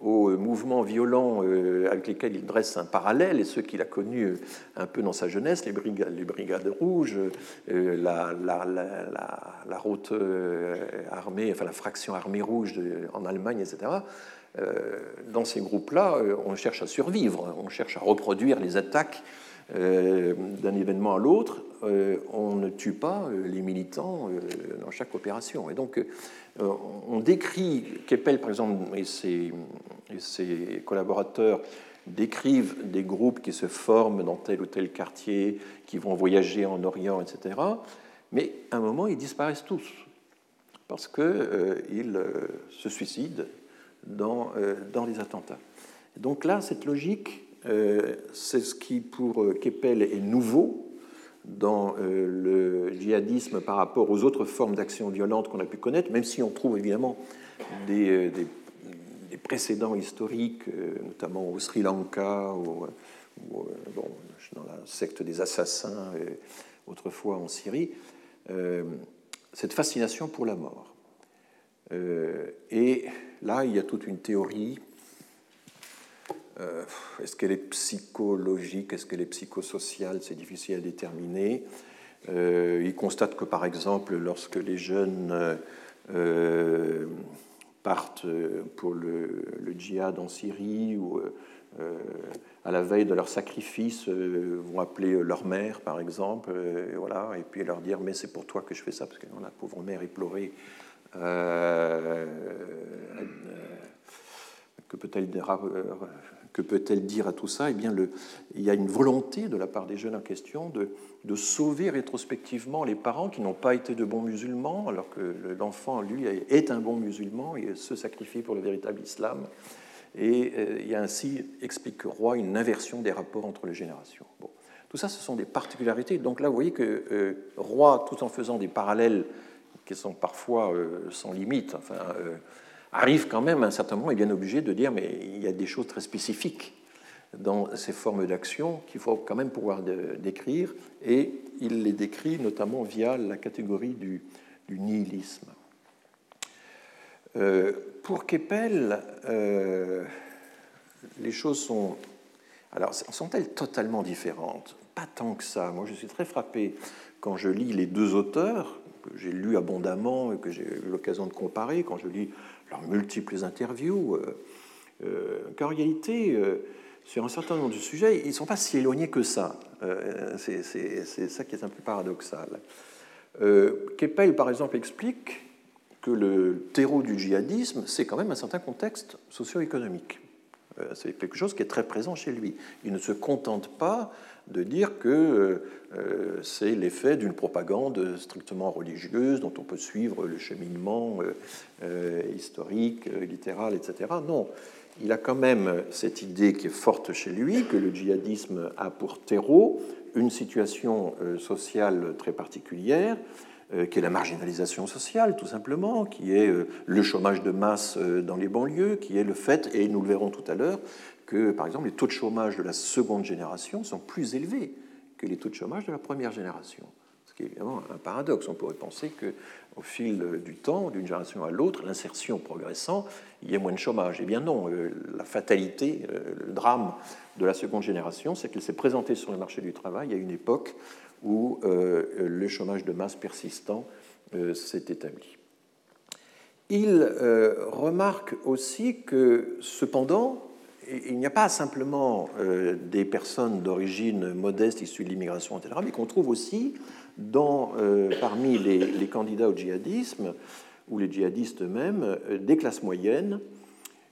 aux mouvements violents euh, avec lesquels il dresse un parallèle, et ceux qu'il a connus euh, un peu dans sa jeunesse, les brigades, les brigades rouges, la, la, la, route armée, enfin la fraction armée rouge en Allemagne, etc., dans ces groupes-là, on cherche à survivre, on cherche à reproduire les attaques euh, d'un événement à l'autre, euh, on ne tue pas euh, les militants dans chaque opération. Et donc, on décrit, Keppel par exemple et ses, collaborateurs décrivent des groupes qui se forment dans tel ou tel quartier, qui vont voyager en Orient, etc. Mais à un moment, ils disparaissent tous, parce qu'ils se suicident dans, dans les attentats. Donc là, cette logique euh, c'est ce qui, pour euh, Keppel, est nouveau dans euh, le djihadisme par rapport aux autres formes d'action violente qu'on a pu connaître, même si on trouve évidemment des, précédents historiques, notamment au Sri Lanka, ou, dans la secte des assassins, autrefois en Syrie, cette fascination pour la mort. et là, il y a toute une théorie euh, est-ce qu'elle est psychologique? Est-ce qu'elle est psychosociale? C'est difficile à déterminer. Euh, il constate que, par exemple, lorsque les jeunes euh, partent pour le, djihad en Syrie ou à la veille de leur sacrifice, vont appeler leur mère, par exemple, et, voilà, et puis leur dire Mais c'est pour toi que je fais ça, parce que la pauvre mère éplorée. que peut-elle que peut-elle dire à tout ça? Eh bien, il y a une volonté de la part des jeunes en question de, sauver rétrospectivement les parents qui n'ont pas été de bons musulmans, alors que l'enfant, lui, est un bon musulman et se sacrifie pour le véritable islam. Et il y a ainsi, explique Roy, une inversion des rapports entre les générations. Tout ça, ce sont des particularités. Donc là, vous voyez que Roy, tout en faisant des parallèles qui sont parfois sans limite, enfin, arrive quand même à un certain moment, est bien obligé de dire, mais il y a des choses très spécifiques dans ces formes d'action qu'il faut quand même pouvoir décrire, et il les décrit notamment via la catégorie du, nihilisme. Euh, pour Keppel, euh, les choses sont. Alors, sont-elles totalement différentes? Pas tant que ça. Moi, je suis très frappé quand je lis les deux auteurs, que j'ai lus abondamment et que j'ai eu l'occasion de comparer, quand je lis leurs multiples interviews, euh, qu'en réalité, sur un certain nombre de sujets, ils ne sont pas si éloignés que ça. Euh, c'est ça qui est un peu paradoxal. Euh, Keppel, par exemple, explique que le terreau du djihadisme, c'est quand même un certain contexte socio-économique. Euh, c'est quelque chose qui est très présent chez lui. Il ne se contente pas de dire que c'est l'effet d'une propagande strictement religieuse dont on peut suivre le cheminement historique, littéral, etc. Non, il a quand même cette idée qui est forte chez lui, que le djihadisme a pour terreau une situation euh, sociale très particulière, euh, qui est la marginalisation sociale, tout simplement, qui est euh, le chômage de masse dans les banlieues, qui est le fait, et nous le verrons tout à l'heure, que, par exemple, les taux de chômage de la seconde génération sont plus élevés que les taux de chômage de la première génération. Ce qui est évidemment un paradoxe. On pourrait penser que au fil du temps, d'une génération à l'autre, l'insertion progressant, il y a moins de chômage. Eh bien non, euh, la fatalité, euh, le drame de la seconde génération, c'est qu'elle s'est présentée sur le marché du travail à une époque où euh, le chômage de masse persistant s'est établi. Il remarque aussi que, cependant, il n'y a pas simplement des personnes d'origine modeste issues de l'immigration, etc., mais qu'on trouve aussi euh, parmi les, candidats au djihadisme, ou les djihadistes eux-mêmes, euh, des classes moyennes,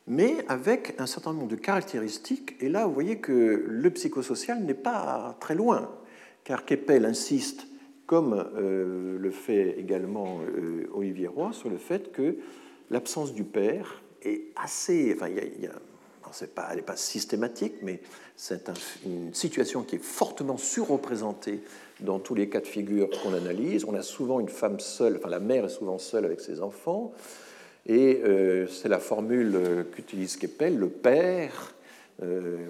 mais avec un certain nombre de caractéristiques. Et là, vous voyez que le psychosocial n'est pas très loin, car Keppel insiste, comme euh, le fait également Olivier Roy, sur le fait que l'absence du père est assez. Enfin, y a, pas, elle n'est pas systématique, mais c'est une situation qui est fortement surreprésentée dans tous les cas de figure qu'on analyse. On a souvent une femme seule, enfin la mère est souvent seule avec ses enfants, et euh, c'est la formule qu'utilise Keppel, le père, euh,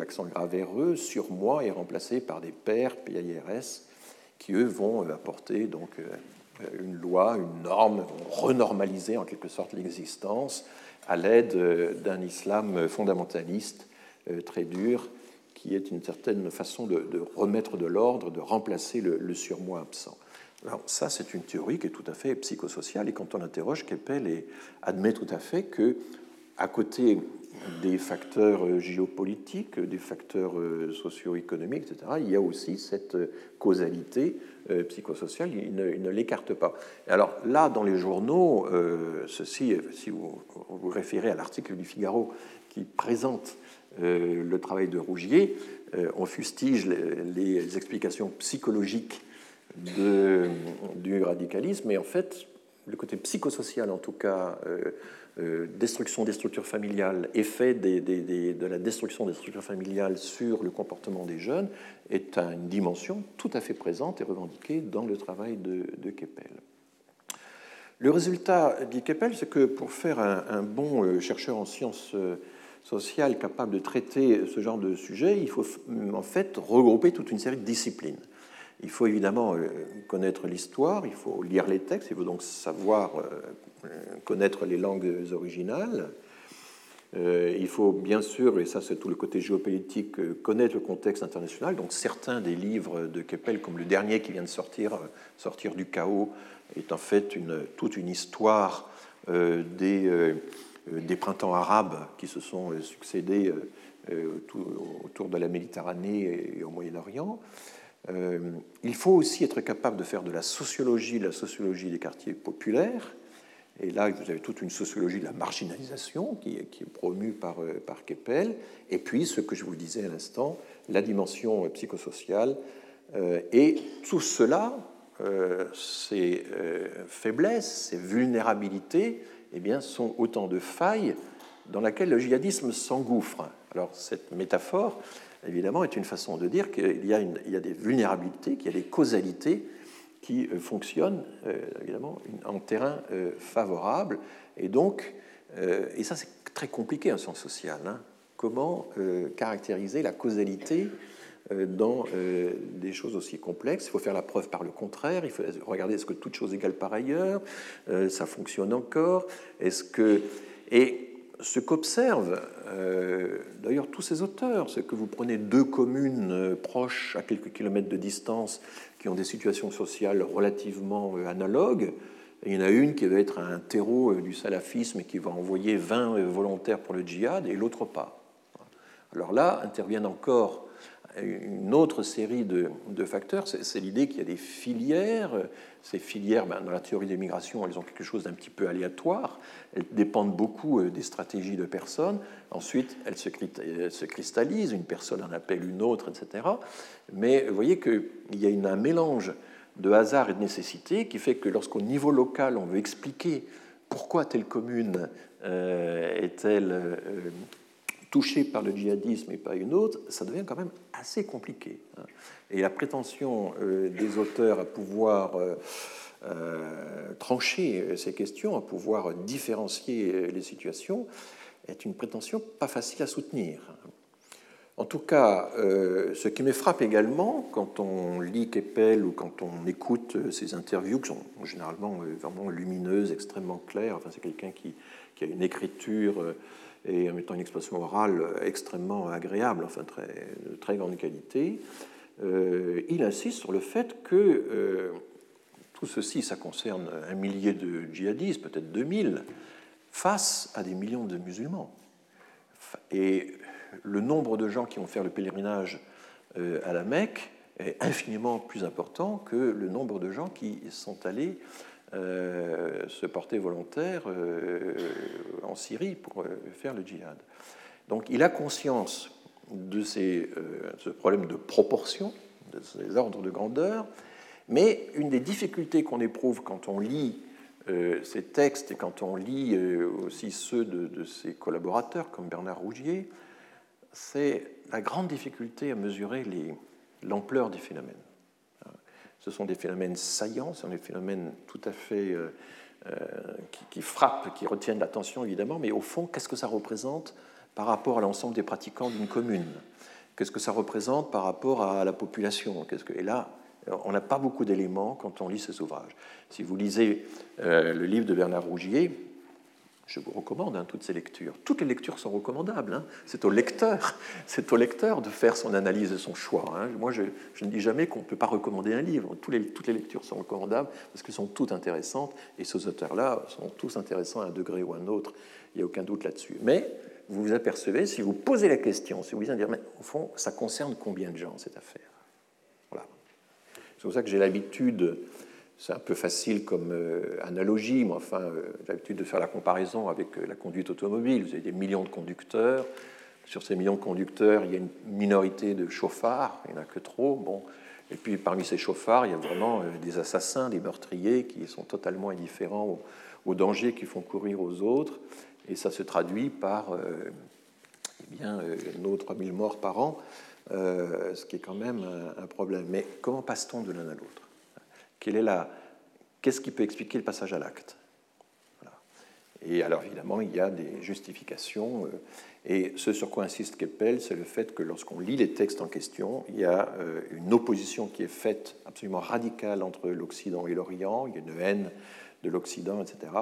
accent grave RE, sur moi est remplacé par des pères, PIRS, qui eux vont apporter donc euh, une loi, une norme, vont renormaliser en quelque sorte l'existence à l'aide d'un islam fondamentaliste très dur qui est une certaine façon de, remettre de l'ordre, de remplacer le, surmoi absent. Alors ça, c'est une théorie qui est tout à fait psychosociale, et quand on interroge Keppel, et admet tout à fait que, à côté des facteurs géopolitiques, des facteurs euh, socio-économiques, etc., il y a aussi cette causalité euh, psychosociale, il ne, l'écarte pas. alors là, dans les journaux, euh, ceci, si vous vous référez à l'article du Figaro qui présente euh, le travail de Rougier, euh, on fustige les, explications psychologiques du radicalisme, mais en fait, le côté psychosocial, en tout cas, euh, destruction des structures familiales, effet de la destruction des structures familiales sur le comportement des jeunes, est une dimension tout à fait présente et revendiquée dans le travail de, Keppel. Le résultat, dit Keppel, c'est que pour faire un bon chercheur en sciences social capable de traiter ce genre de sujet, il faut en fait regrouper toute une série de disciplines. Il faut évidemment euh, connaître l'histoire, il faut lire les textes, il faut donc savoir euh, connaître les langues originales. Euh, il faut bien sûr, et ça c'est tout le côté géopolitique, connaître le contexte international. Donc certains des livres de Keppel, comme le dernier qui vient de sortir, Sortir du chaos, est en fait toute une histoire des des printemps arabes qui se sont succédés autour de la Méditerranée et au Moyen-Orient. Il faut aussi être capable de faire de la sociologie, la sociologie des quartiers populaires. Et là, vous avez toute une sociologie de la marginalisation qui est, promue par, par Keppel. Et puis, ce que je vous disais à l'instant, la dimension psychosociale. Et tout cela, ces faiblesses, ces vulnérabilités, eh bien, sont autant de failles dans laquelle le djihadisme s'engouffre. Alors cette métaphore, évidemment, est une façon de dire qu'il y, a des vulnérabilités, qu'il y a des causalités qui euh, fonctionnent, euh, évidemment, en terrain euh, favorable. Et donc, et ça c'est très compliqué en sciences sociales, hein. comment caractériser la causalité dans des choses aussi complexes? Il faut faire la preuve par le contraire, il faut regarder est-ce que toute chose égale par ailleurs, ça fonctionne encore, est-ce que... Et ce qu'observent euh, d'ailleurs tous ces auteurs, c'est que vous prenez deux communes euh, proches à quelques kilomètres de distance qui ont des situations sociales relativement euh, analogues. il y en a une qui va être un terreau du salafisme et qui va envoyer 20 volontaires pour le djihad et l'autre pas. Alors là interviennent encore une autre série de, facteurs, c'est l'idée qu'il y a des filières. Ces filières, ben, dans la théorie des migrations, elles ont quelque chose d'un petit peu aléatoire. Elles dépendent beaucoup euh, des stratégies de personnes. Ensuite, elles se cristallisent. Une personne en appelle une autre, etc. Mais vous voyez qu'il y a un mélange de hasard et de nécessité qui fait que lorsqu'au niveau local, on veut expliquer pourquoi telle commune euh, est-elle euh, touchée par le djihadisme et pas une autre, ça devient quand même assez compliqué. Hein. Et la prétention euh, des auteurs à pouvoir euh, euh, trancher ces questions, à pouvoir différencier les situations, est une prétention pas facile à soutenir. En tout cas, ce qui me frappe également quand on lit Keppel ou quand on écoute ces interviews, qui sont généralement vraiment lumineuses, extrêmement claires, enfin, c'est quelqu'un qui, a une écriture et en mettant une expression orale extrêmement agréable, enfin très, de très grande qualité, euh, il insiste sur le fait que euh, tout ceci, ça concerne un millier de djihadistes, peut-être 2000, face à des millions de musulmans. Et le nombre de gens qui vont faire le pèlerinage euh, à la Mecque est infiniment plus important que le nombre de gens qui sont allés se porter volontaire euh, en Syrie pour euh, faire le djihad. Donc il a conscience de ces, ce problème de proportion, de ces ordres de grandeur, mais une des difficultés qu'on éprouve quand on lit ces textes et quand on lit aussi ceux de, de ses collaborateurs comme Bernard Rougier, c'est la grande difficulté à mesurer l'ampleur des phénomènes. Ce sont des phénomènes saillants, ce sont des phénomènes tout à fait euh, euh, qui, frappent, qui retiennent l'attention évidemment, mais au fond, qu'est-ce que ça représente par rapport à l'ensemble des pratiquants d'une commune? Qu'est-ce que ça représente par rapport à la population? Et là, on n'a pas beaucoup d'éléments quand on lit ces ouvrages. Si vous lisez euh, le livre de Bernard Rougier, je vous recommande hein, toutes ces lectures. Toutes les lectures sont recommandables. Hein. C'est au lecteur, c'est au lecteur de faire son analyse et son choix. Hein. Moi, je, ne dis jamais qu'on ne peut pas recommander un livre. Toutes les, lectures sont recommandables parce qu'elles sont toutes intéressantes et ces auteurs-là sont tous intéressants à un degré ou à un autre. Il n'y a aucun doute là-dessus. Mais vous vous apercevez, si vous posez la question, si vous dites, mais au fond, ça concerne combien de gens cette affaire? Voilà. C'est pour ça que j'ai l'habitude c'est un peu facile comme euh, analogie, mais enfin, euh, j'ai l'habitude de faire la comparaison avec euh, la conduite automobile. Vous avez des millions de conducteurs. Sur ces millions de conducteurs, il y a une minorité de chauffards, il n'y en a que trop. Bon. Et puis parmi ces chauffards, il y a vraiment des assassins, des meurtriers qui sont totalement indifférents aux, dangers qu'ils font courir aux autres. Et ça se traduit par eh bien, nos 3000 morts par an, ce qui est quand même un problème. Mais comment passe-t-on de l'un à l'autre? Est la, qu'est-ce qui peut expliquer le passage à l'acte Et alors évidemment, il y a des justifications. Euh, et ce sur quoi insiste Keppel, c'est le fait que lorsqu'on lit les textes en question, il y a euh, une opposition qui est faite absolument radicale entre l'Occident et l'Orient. Il y a une haine de l'Occident, etc.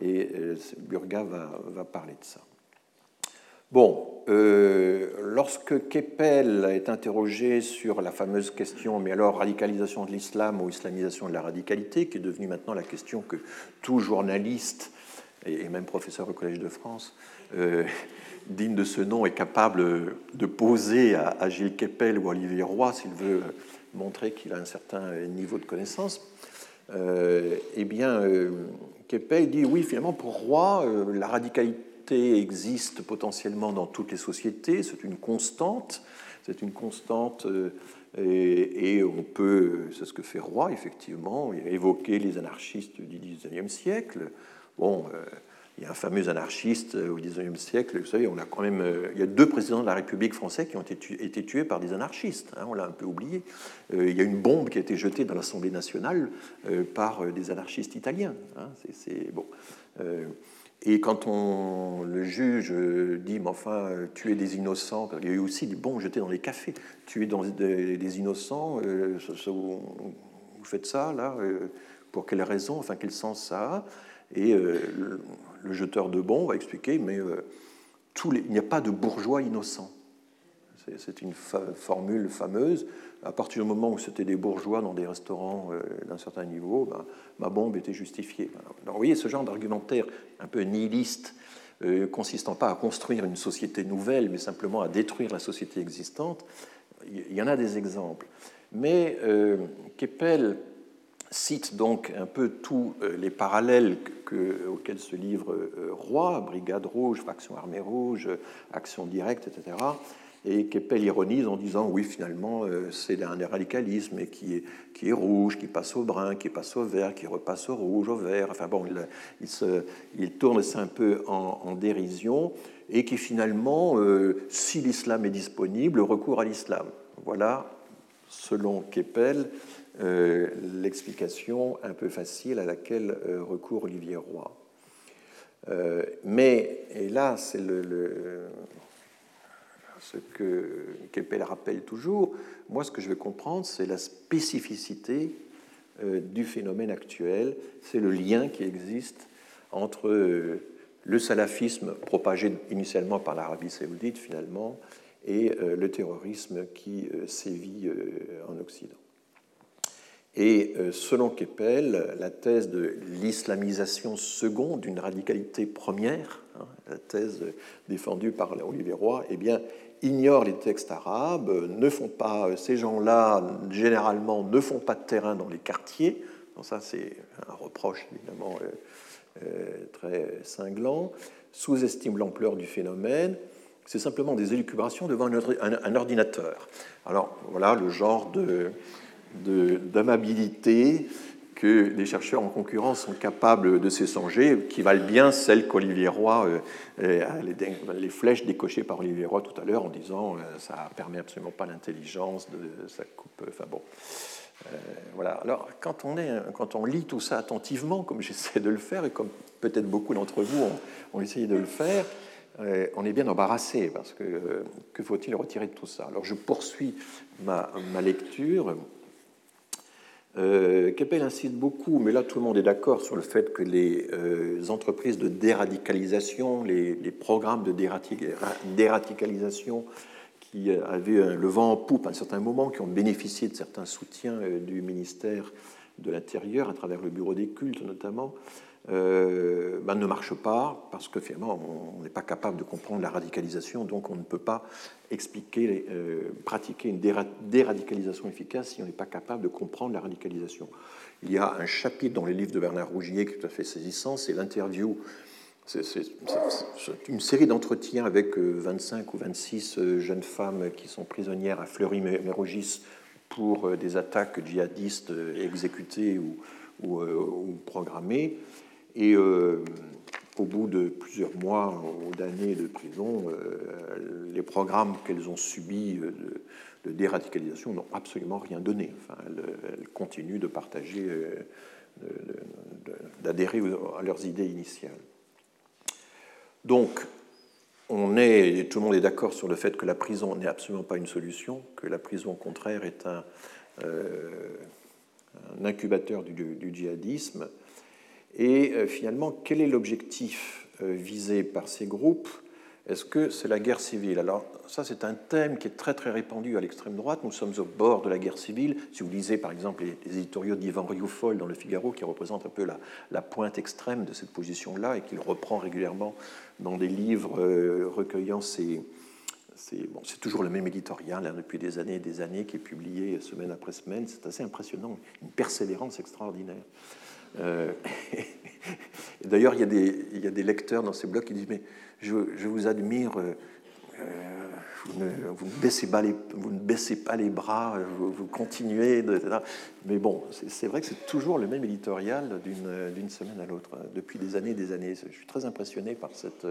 Et euh, Burga va parler de ça. Bon, euh, lorsque Keppel est interrogé sur la fameuse question, mais alors radicalisation de l'islam ou islamisation de la radicalité, qui est devenue maintenant la question que tout journaliste et même professeur au Collège de France euh, digne de ce nom est capable de poser à, Gilles Keppel ou Olivier Roy s'il veut montrer qu'il a un certain niveau de connaissance, euh, eh bien, Keppel dit oui, finalement, pour Roy, la radicalité existe potentiellement dans toutes les sociétés, c'est une constante, c'est une constante, euh, et, on peut, c'est ce que fait Roy, effectivement, évoquer les anarchistes du XIXe siècle. Bon, euh, il y a un fameux anarchiste au XIXe siècle. Vous savez, on a quand même, il y a deux présidents de la République française qui ont été tués par des anarchistes. Hein, on l'a un peu oublié. il y a une bombe qui a été jetée dans l'Assemblée nationale par des anarchistes italiens. Hein, c'est bon. Et quand on, le juge dit, mais enfin, tuer des innocents, il y a eu aussi des bombes jetées dans les cafés, tuer des, innocents, euh, vous, faites ça, là, euh, pour quelle raison, enfin, quel sens ça Et euh, le, jeteur de bombes va expliquer, mais tous les, il n'y a pas de bourgeois innocents. C'est une formule fameuse. À partir du moment où c'était des bourgeois dans des restaurants euh, d'un certain niveau, ben, ma bombe était justifiée. Alors, vous voyez, ce genre d'argumentaire un peu nihiliste, euh, consistant pas à construire une société nouvelle, mais simplement à détruire la société existante, il y en a des exemples. Mais euh, Keppel cite donc un peu tous les parallèles auxquels se livre Roy, Brigade rouge, faction armée rouge, action directe, etc et Keppel ironise en disant oui finalement euh, c'est un radicalisme qui est, qui est rouge, qui passe au brun, qui passe au vert, qui repasse au rouge, au vert. Enfin bon, il, se, il tourne ça un peu en, dérision et qui finalement, euh, si l'islam est disponible, recourt à l'islam. Voilà, selon Keppel, euh, l'explication un peu facile à laquelle recourt Olivier Roy. mais, et là, c'est le, ce que Keppel rappelle toujours, moi ce que je veux comprendre, c'est la spécificité euh, du phénomène actuel, c'est le lien qui existe entre euh, le salafisme propagé initialement par l'Arabie saoudite finalement et euh, le terrorisme qui sévit en Occident. Et selon Keppel, la thèse de l'islamisation seconde d'une radicalité première, hein, la thèse défendue par Olivier Roy, eh bien, ignorent les textes arabes, ne font pas, ces gens-là, généralement, ne font pas de terrain dans les quartiers. Donc ça, c'est un reproche, évidemment, euh, euh, très cinglant. Sous-estiment l'ampleur du phénomène. C'est simplement des élucubrations devant un, ordinateur. Alors, voilà le genre d'amabilité de, que les chercheurs en concurrence sont capables de s'échanger, qui valent bien celles qu'Olivier Roy, euh, euh, les, flèches décochées par Olivier Roy tout à l'heure en disant euh, ça permet absolument pas l'intelligence, ça coupe. Enfin bon. voilà. Alors, quand on, est, quand on lit tout ça attentivement, comme j'essaie de le faire, et comme peut-être beaucoup d'entre vous ont, ont, essayé de le faire, on est bien embarrassé, parce que que faut-il retirer de tout ça? Alors, je poursuis ma lecture. Euh, Keppel insiste beaucoup, mais là tout le monde est d'accord sur le fait que les euh, entreprises de déradicalisation, les, programmes de déradicalisation qui avaient le vent en poupe à un certain moment, qui ont bénéficié de certains soutiens euh, du ministère de l'Intérieur à travers le bureau des cultes notamment, ben, ne marche pas parce que finalement on n'est pas capable de comprendre la radicalisation, donc on ne peut pas expliquer, euh, pratiquer une déradicalisation efficace si on n'est pas capable de comprendre la radicalisation. Il y a un chapitre dans les livres de Bernard Rougier qui est tout à fait saisissant, c'est l'interview. C'est une série d'entretiens avec 25 euh, ou 26 jeunes femmes qui sont prisonnières à Fleury-Mérogis pour des attaques djihadistes exécutées ou programmées. Et euh, au bout de plusieurs mois ou d'années de prison, euh, les programmes qu'elles ont subis de, de déradicalisation n'ont absolument rien donné. Enfin, elles, continuent de partager, euh, d'adhérer à leurs idées initiales. Donc, on est, tout le monde est d'accord sur le fait que la prison n'est absolument pas une solution, que la prison, au contraire, est un, incubateur du, djihadisme et euh, finalement, quel est l'objectif euh, visé par ces groupes? Est-ce que c'est la guerre civile? Alors ça, c'est un thème qui est très très répandu à l'extrême droite. Nous sommes au bord de la guerre civile. Si vous lisez par exemple les, éditoriaux d'Ivan Rioufol dans le Figaro, qui représente un peu la, pointe extrême de cette position-là et qu'il reprend régulièrement dans des livres euh, recueillant ces, c'est toujours le même éditorial hein, depuis des années et des années qui est publié semaine après semaine. C'est assez impressionnant, une persévérance extraordinaire. Euh, D'ailleurs, il, y a des lecteurs dans ces blogs qui disent Mais je, vous admire, euh, vous, ne, baissez pas les, vous, ne, baissez pas les, bras, vous, continuez, Mais bon, c'est vrai que c'est toujours le même éditorial d'une semaine à l'autre, depuis des années et des années. Je suis très impressionné par cette,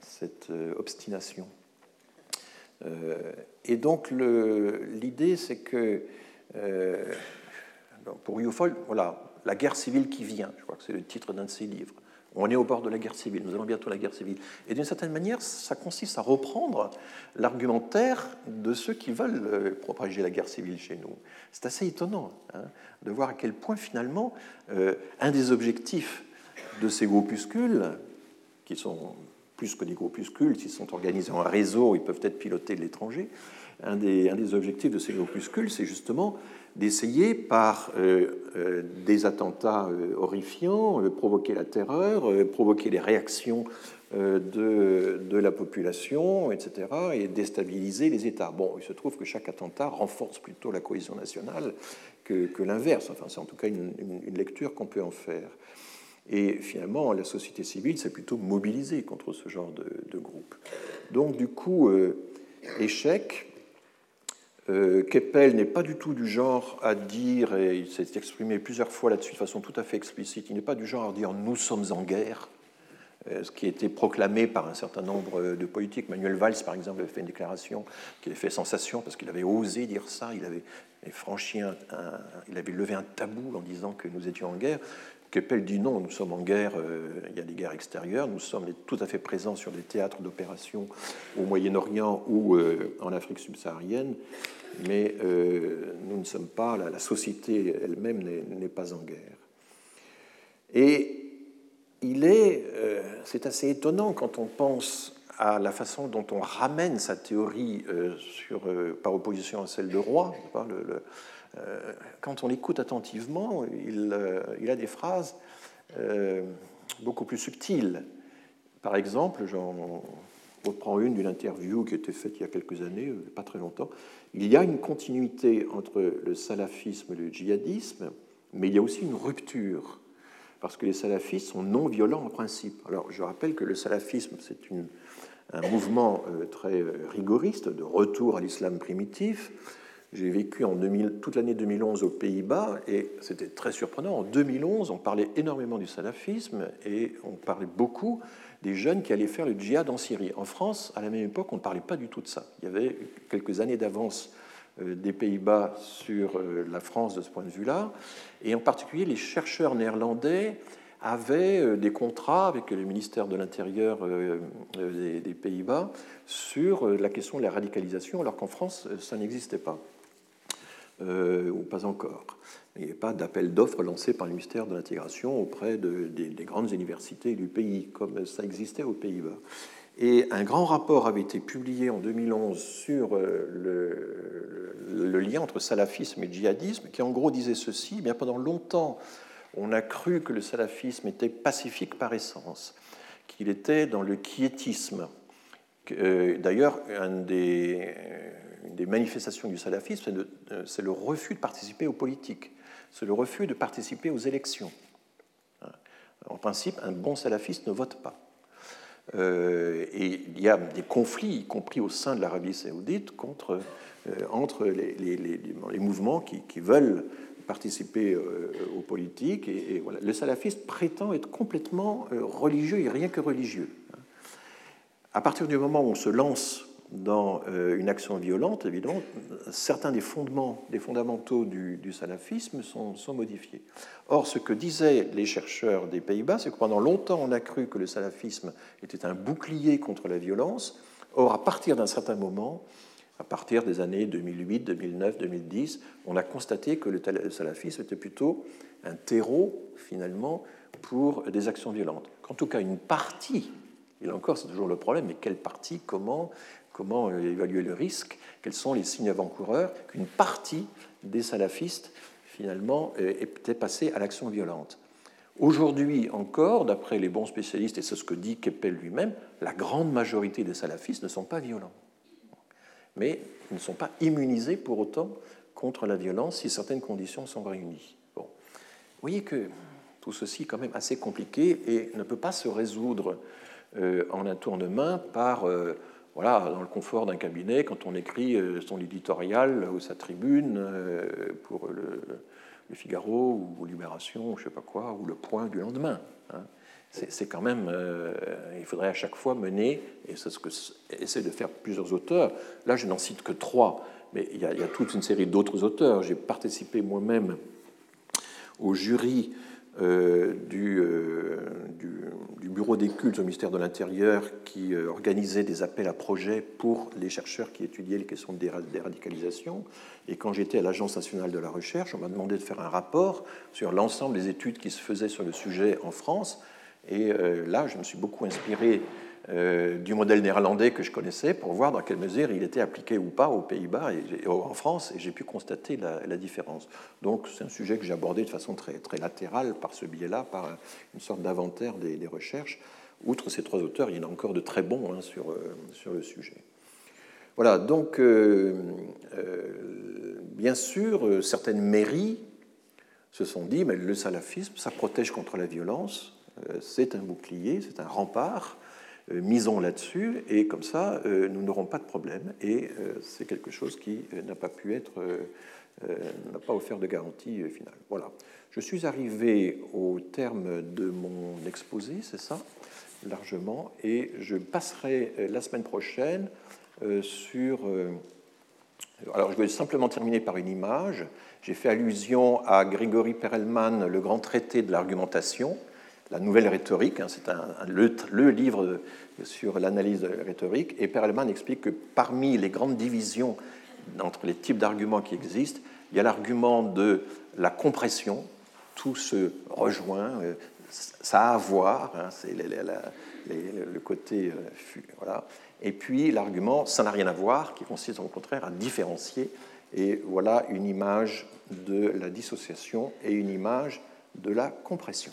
cette obstination. et donc, l'idée, c'est que pour Youfol, voilà, la guerre civile qui vient, je crois que c'est le titre d'un de ses livres. On est au bord de la guerre civile, nous allons bientôt la guerre civile. Et d'une certaine manière, ça consiste à reprendre l'argumentaire de ceux qui veulent euh, propager la guerre civile chez nous. C'est assez étonnant hein, de voir à quel point finalement euh, un des objectifs de ces groupuscules, qui sont plus que des groupuscules, s'ils sont organisés en réseau, ils peuvent être pilotés de l'étranger, un des, un des objectifs de ces groupuscules, c'est justement d'essayer par euh, euh, des attentats euh, horrifiants, provoquer la terreur, provoquer les réactions de, de, la population, etc., et déstabiliser les États. Bon, il se trouve que chaque attentat renforce plutôt la cohésion nationale que, que l'inverse. Enfin, c'est en tout cas une, une lecture qu'on peut en faire. Et finalement, la société civile s'est plutôt mobilisée contre ce genre de, de groupe. Donc, du coup, échec, Keppel n'est pas du tout du genre à dire, et il s'est exprimé plusieurs fois là-dessus de façon tout à fait explicite, il n'est pas du genre à dire nous sommes en guerre, euh, ce qui a été proclamé par un certain nombre de politiques. Manuel Valls, par exemple, avait fait une déclaration qui avait fait sensation parce qu'il avait osé dire ça, il avait franchi un, il avait levé un tabou en disant que nous étions en guerre. Keppel dit non, nous sommes en guerre, euh, il y a des guerres extérieures, nous sommes tout à fait présents sur des théâtres d'opération au Moyen-Orient ou euh, en Afrique subsaharienne, mais euh, nous ne sommes pas, la, société elle-même n'est pas en guerre. Et il est, c'est assez étonnant quand on pense à la façon dont on ramène sa théorie par opposition à celle de Roy, le, quand on l'écoute attentivement, il, euh, il, a des phrases euh, beaucoup plus subtiles. Par exemple, j'en reprends une d'une interview qui a été faite il y a quelques années, pas très longtemps. Il y a une continuité entre le salafisme et le djihadisme, mais il y a aussi une rupture, parce que les salafistes sont non violents en principe. Alors, je rappelle que le salafisme, c'est un mouvement très rigoriste de retour à l'islam primitif j'ai vécu en 2000, toute l'année 2011 aux Pays-Bas et c'était très surprenant. En 2011, on parlait énormément du salafisme et on parlait beaucoup des jeunes qui allaient faire le djihad en Syrie. En France, à la même époque, on ne parlait pas du tout de ça. Il y avait quelques années d'avance euh, des Pays-Bas sur euh, la France de ce point de vue-là. Et en particulier, les chercheurs néerlandais avaient euh, des contrats avec le ministère de l'Intérieur des Pays-Bas sur la question de la radicalisation, alors qu'en France, ça n'existait pas. Euh, ou pas encore. Il n'y a pas d'appel d'offres lancé par le ministère de l'Intégration auprès de, des, grandes universités du pays, comme ça existait aux Pays-Bas. Et un grand rapport avait été publié en 2011 sur euh, le, le, lien entre salafisme et djihadisme, qui en gros disait ceci, eh bien pendant longtemps, on a cru que le salafisme était pacifique par essence, qu'il était dans le quiétisme. Euh, d'ailleurs, un des une des manifestations du salafisme, euh, c'est le refus de participer aux politiques, c'est le refus de participer aux élections. Hein. En principe, un bon salafiste ne vote pas. Euh, et il y a des conflits, y compris au sein de l'Arabie saoudite, euh, entre les, mouvements qui, veulent participer aux politiques. Et, voilà. Le salafiste prétend être complètement religieux et rien que religieux. À partir du moment où on se lance dans euh, une action violente, évidemment, certains des fondements, des fondamentaux du, salafisme sont, sont, modifiés. Or, ce que disaient les chercheurs des Pays-Bas, c'est que pendant longtemps, on a cru que le salafisme était un bouclier contre la violence. Or, à partir d'un certain moment, à partir des années 2008, 2009, 2010, on a constaté que le salafisme était plutôt un terreau, finalement, pour des actions violentes. En tout cas, une partie, et là encore, c'est toujours le problème, mais quelle partie, comment comment euh, évaluer le risque, quels sont les signes avant-coureurs qu'une partie des salafistes, finalement, était passée à l'action violente. Aujourd'hui encore, d'après les bons spécialistes, et c'est ce que dit Keppel lui-même, la grande majorité des salafistes ne sont pas violents. Mais ils ne sont pas immunisés pour autant contre la violence si certaines conditions sont réunies. Bon. Vous voyez que tout ceci est quand même assez compliqué et ne peut pas se résoudre euh, en un tour de main par... Euh, voilà, dans le confort d'un cabinet, quand on écrit son éditorial ou sa tribune pour le, Figaro ou Libération, je sais pas quoi, ou le Point du lendemain. Hein. C'est quand même, il faudrait à chaque fois mener, et c'est ce que essaient de faire plusieurs auteurs. Là, je n'en cite que trois, mais il y, a, toute une série d'autres auteurs. J'ai participé moi-même au jury euh, euh, du, du, bureau des cultes au ministère de l'Intérieur qui euh, organisait des appels à projets pour les chercheurs qui étudiaient les questions de déradicalisation. Et quand j'étais à l'Agence nationale de la recherche, on m'a demandé de faire un rapport sur l'ensemble des études qui se faisaient sur le sujet en France. Et là, je me suis beaucoup inspiré euh, du modèle néerlandais que je connaissais pour voir dans quelle mesure il était appliqué ou pas aux Pays-Bas et en France, et j'ai pu constater la, différence. Donc c'est un sujet que j'ai abordé de façon très, très latérale par ce biais-là, par une sorte d'inventaire des, recherches. Outre ces trois auteurs, il y en a encore de très bons hein, sur, euh, sur le sujet. Voilà, donc euh, bien sûr, certaines mairies se sont dit, mais le salafisme, ça protège contre la violence, c'est un bouclier, c'est un rempart, misons là-dessus, et comme ça, euh, nous n'aurons pas de problème. Et euh, c'est quelque chose qui n'a pas pu être, n'a pas offert de garantie finale. Voilà. Je suis arrivé au terme de mon exposé, c'est ça, largement, et je passerai la semaine prochaine sur. Alors, je vais simplement terminer par une image. J'ai fait allusion à Grigory Perelman, le grand traité de l'argumentation la nouvelle rhétorique, hein, c'est le, livre sur l'analyse rhétorique, et Perelman explique que parmi les grandes divisions entre les types d'arguments qui existent, il y a l'argument de la compression, tout se rejoint, euh, ça a à voir, hein, c'est le côté. Euh. Et puis l'argument ça n'a rien à voir, qui consiste au contraire à différencier. Et voilà une image de la dissociation et une image de la compression.